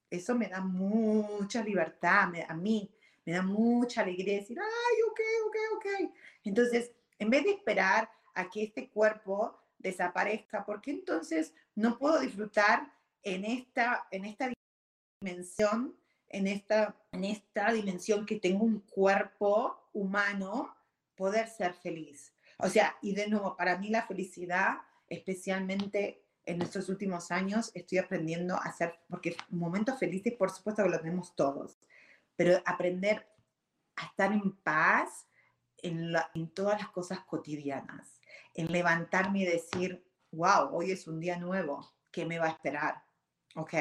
Eso me da mucha libertad a mí me da mucha alegría decir, ay, ok, ok, ok. Entonces, en vez de esperar a que este cuerpo desaparezca, porque entonces no puedo disfrutar en esta, en esta dimensión, en esta, en esta dimensión que tengo un cuerpo humano, poder ser feliz. O sea, y de nuevo, para mí la felicidad, especialmente en estos últimos años, estoy aprendiendo a ser, porque momentos felices, por supuesto que los tenemos todos, pero aprender a estar en paz en, todas las cosas cotidianas, en levantarme y decir, wow, hoy es un día nuevo, ¿qué me va a esperar? ¿Ok?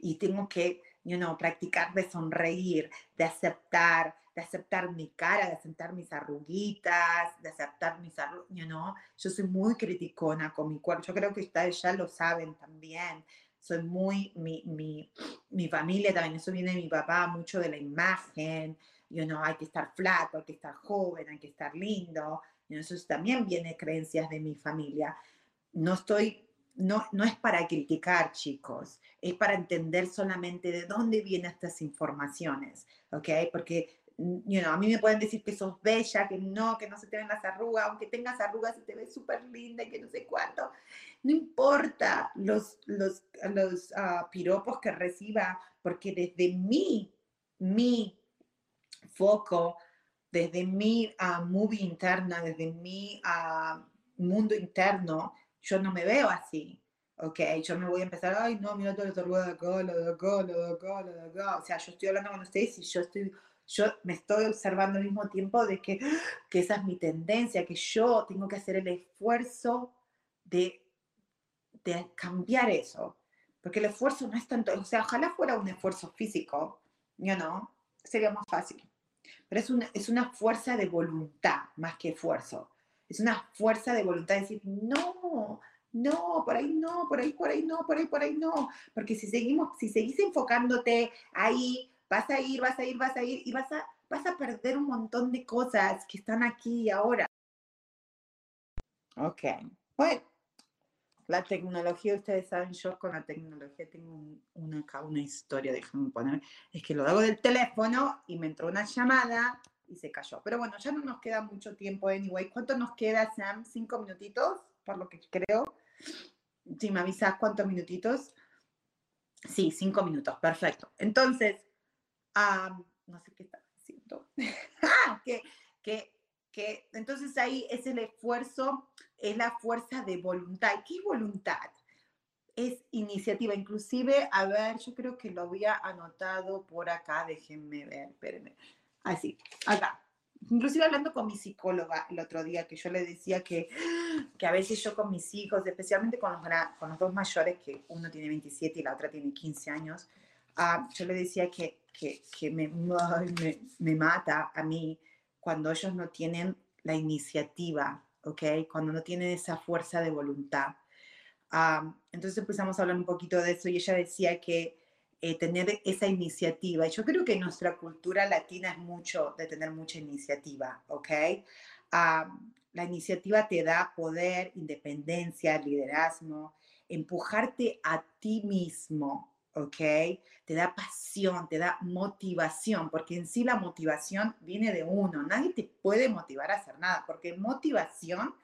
Y tengo que, you know, practicar de sonreír, de aceptar, de aceptar mi cara, de aceptar mis arruguitas, de aceptar mis arruguitas, you know? Yo soy muy criticona con mi cuerpo, yo creo que ustedes ya lo saben también. Soy muy, mi, mi, mi familia también, eso viene de mi papá, mucho de la imagen, you know, hay que estar flaco, hay que estar joven, hay que estar lindo, y eso también viene creencias de mi familia. No estoy, no, no es para criticar, chicos, es para entender solamente de dónde vienen estas informaciones, ¿ok? Porque you know, a mí me pueden decir que sos bella, que no, que no se te ven las arrugas, aunque tengas arrugas y te ves súper linda y que no sé cuánto. No importa los, los, los ah, piropos que reciba, porque desde mi, mi foco, desde mi uh, movie interna, desde mi uh, mundo interno, yo no me veo así. Ok, yo me voy a empezar, ay, no, mira todo lo de acá, lo de acá, lo de acá, lo de acá. O sea, yo estoy hablando con ustedes y yo estoy yo me estoy observando al mismo tiempo de que, que esa es mi tendencia, que yo tengo que hacer el esfuerzo de, de cambiar eso. Porque el esfuerzo no es tanto, o sea, ojalá fuera un esfuerzo físico, yo no, sería más fácil. Pero es una, es una fuerza de voluntad más que esfuerzo. Es una fuerza de voluntad de decir, no, no, por ahí no, por ahí, por ahí no, por ahí, por ahí no. Porque si seguimos, si seguís enfocándote ahí, vas a ir, vas a ir, vas a ir y vas a, vas a perder un montón de cosas que están aquí y ahora. Ok, bueno, la tecnología, ustedes saben, yo con la tecnología tengo una, acá una historia, déjenme poner, es que lo hago del teléfono y me entró una llamada y se cayó. Pero bueno, ya no nos queda mucho tiempo, anyway. ¿Cuánto nos queda, Sam? ¿Cinco minutitos? Por lo que creo. Si me avisas cuántos minutitos. Sí, cinco minutos, perfecto. Entonces, no sé qué está diciendo, ah, *laughs* que, que, que entonces ahí es el esfuerzo, es la fuerza de voluntad. ¿Qué es voluntad? Es iniciativa, inclusive, a ver, yo creo que lo había anotado por acá, déjenme ver, espérenme. Así, acá. Inclusive hablando con mi psicóloga el otro día, que yo le decía que, que a veces yo con mis hijos, especialmente con los, con los dos mayores, que uno tiene 27 y la otra tiene 15 años, uh, yo le decía que que, me, me, mata a mí cuando ellos no tienen la iniciativa, ¿ok? Cuando no tienen esa fuerza de voluntad. entonces empezamos a hablar un poquito de eso y ella decía que eh, tener esa iniciativa, yo creo que nuestra cultura latina es mucho de tener mucha iniciativa, ¿ok? la iniciativa te da poder, independencia, liderazgo, empujarte a ti mismo, ¿ok? Te da pasión, te da motivación, porque en sí la motivación viene de uno. Nadie te puede motivar a hacer nada, porque motivación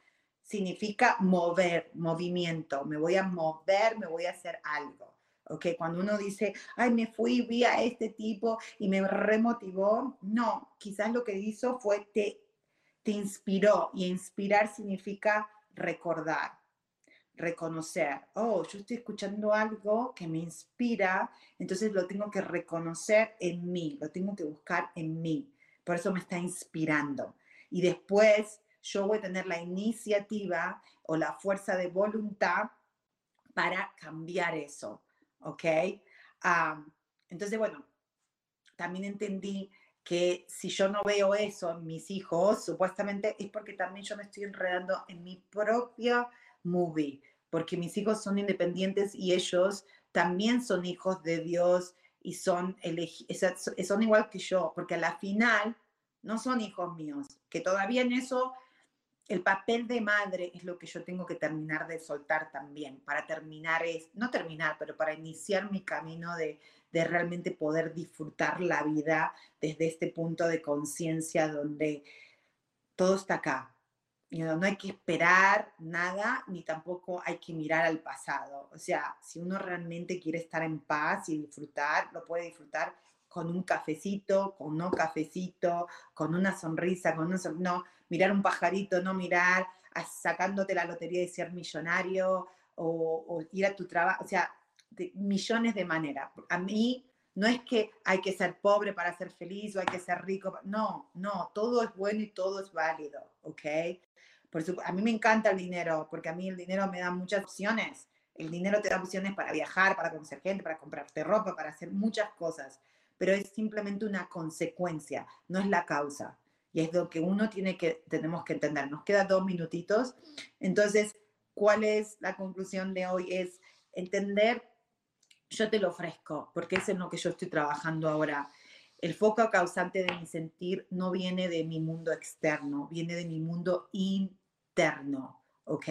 significa mover, movimiento. Me voy a mover, me voy a hacer algo. ¿ok? Cuando uno dice, ay, me fui, vi a este tipo y me remotivó, no, quizás lo que hizo fue te, te inspiró y inspirar significa recordar reconocer, oh, yo estoy escuchando algo que me inspira, entonces lo tengo que reconocer en mí, lo tengo que buscar en mí. Por eso me está inspirando. Y después yo voy a tener la iniciativa o la fuerza de voluntad para cambiar eso, ¿ok? entonces, bueno, también entendí que si yo no veo eso en mis hijos, supuestamente es porque también yo me estoy enredando en mi propia movie, porque mis hijos son independientes y ellos también son hijos de Dios y son, son igual que yo, porque a la final no son hijos míos, que todavía en eso el papel de madre es lo que yo tengo que terminar de soltar también, para terminar es, no terminar, pero para iniciar mi camino de, de realmente poder disfrutar la vida desde este punto de conciencia donde todo está acá. No hay que esperar nada, ni tampoco hay que mirar al pasado. O sea, si uno realmente quiere estar en paz y disfrutar, lo puede disfrutar con un cafecito, con no cafecito, con una sonrisa, con una no, mirar un pajarito, no mirar, sacándote la lotería de ser millonario o, ir a tu trabajo, o sea, de millones de maneras. A mí no es que hay que ser pobre para ser feliz o hay que ser rico, no, no, todo es bueno y todo es válido, ¿ok? Por a mí me encanta el dinero, porque a mí el dinero me da muchas opciones. El dinero te da opciones para viajar, para conocer gente, para comprarte ropa, para hacer muchas cosas pero es simplemente una consecuencia, no es la causa. Y es lo que uno tiene que, tenemos que entender. Nos quedan dos minutitos. Entonces, ¿cuál es la conclusión de hoy? Es entender, yo te lo ofrezco, porque es en lo que yo estoy trabajando ahora. El foco causante de mi sentir no viene de mi mundo externo, viene de mi mundo interno, ¿ok?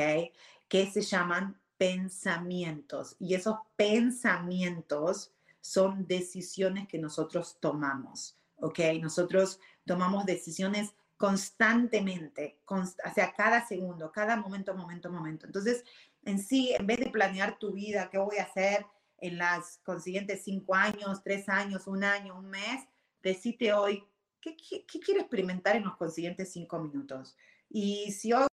Que se llaman pensamientos. Y esos pensamientos son decisiones que nosotros tomamos, ¿ok? Nosotros tomamos decisiones constantemente, o sea, cada segundo, cada momento, momento, momento. Entonces, en sí, en vez de planear tu vida, qué voy a hacer en las consiguientes cinco años, tres años, un año, un mes, decite hoy, ¿qué, qué, quiero experimentar en los consiguientes cinco minutos? Y si hoy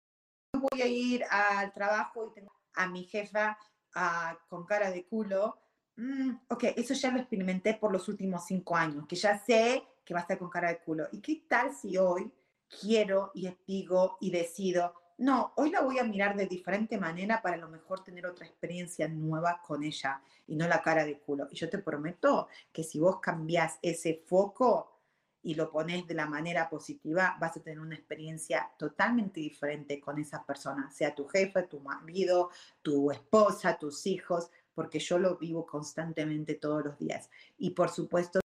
voy a ir al trabajo y tengo a mi jefa ah, con cara de culo, Mm, ok, eso ya lo experimenté por los últimos cinco años, que ya sé que va a estar con cara de culo. ¿Y qué tal si hoy quiero y digo y decido, no, hoy la voy a mirar de diferente manera para a lo mejor tener otra experiencia nueva con ella y no la cara de culo? Y yo te prometo que si vos cambiás ese foco y lo pones de la manera positiva, vas a tener una experiencia totalmente diferente con esas personas, sea tu jefe, tu marido, tu esposa, tus hijos, porque yo lo vivo constantemente todos los días. Y por supuesto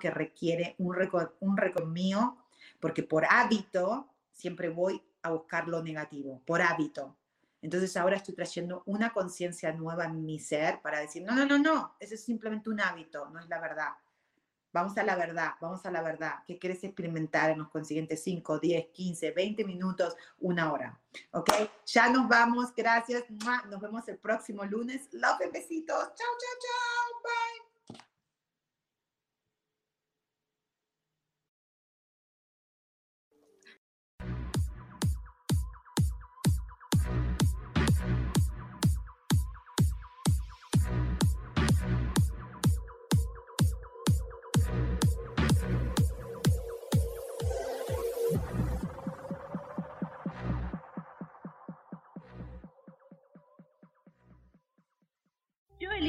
que requiere un récord, un mío, porque por hábito siempre voy a buscar lo negativo, por hábito. Entonces ahora estoy trayendo una conciencia nueva en mi ser para decir, no, no, no, no, eso es simplemente un hábito, no es la verdad. Vamos a la verdad, vamos a la verdad. ¿Qué quieres experimentar en los consiguientes 5, 10, 15, 20 minutos, una hora? ¿Ok? Ya nos vamos. Gracias. Nos vemos el próximo lunes. Love besitos. Chao, chao, chao. Bye.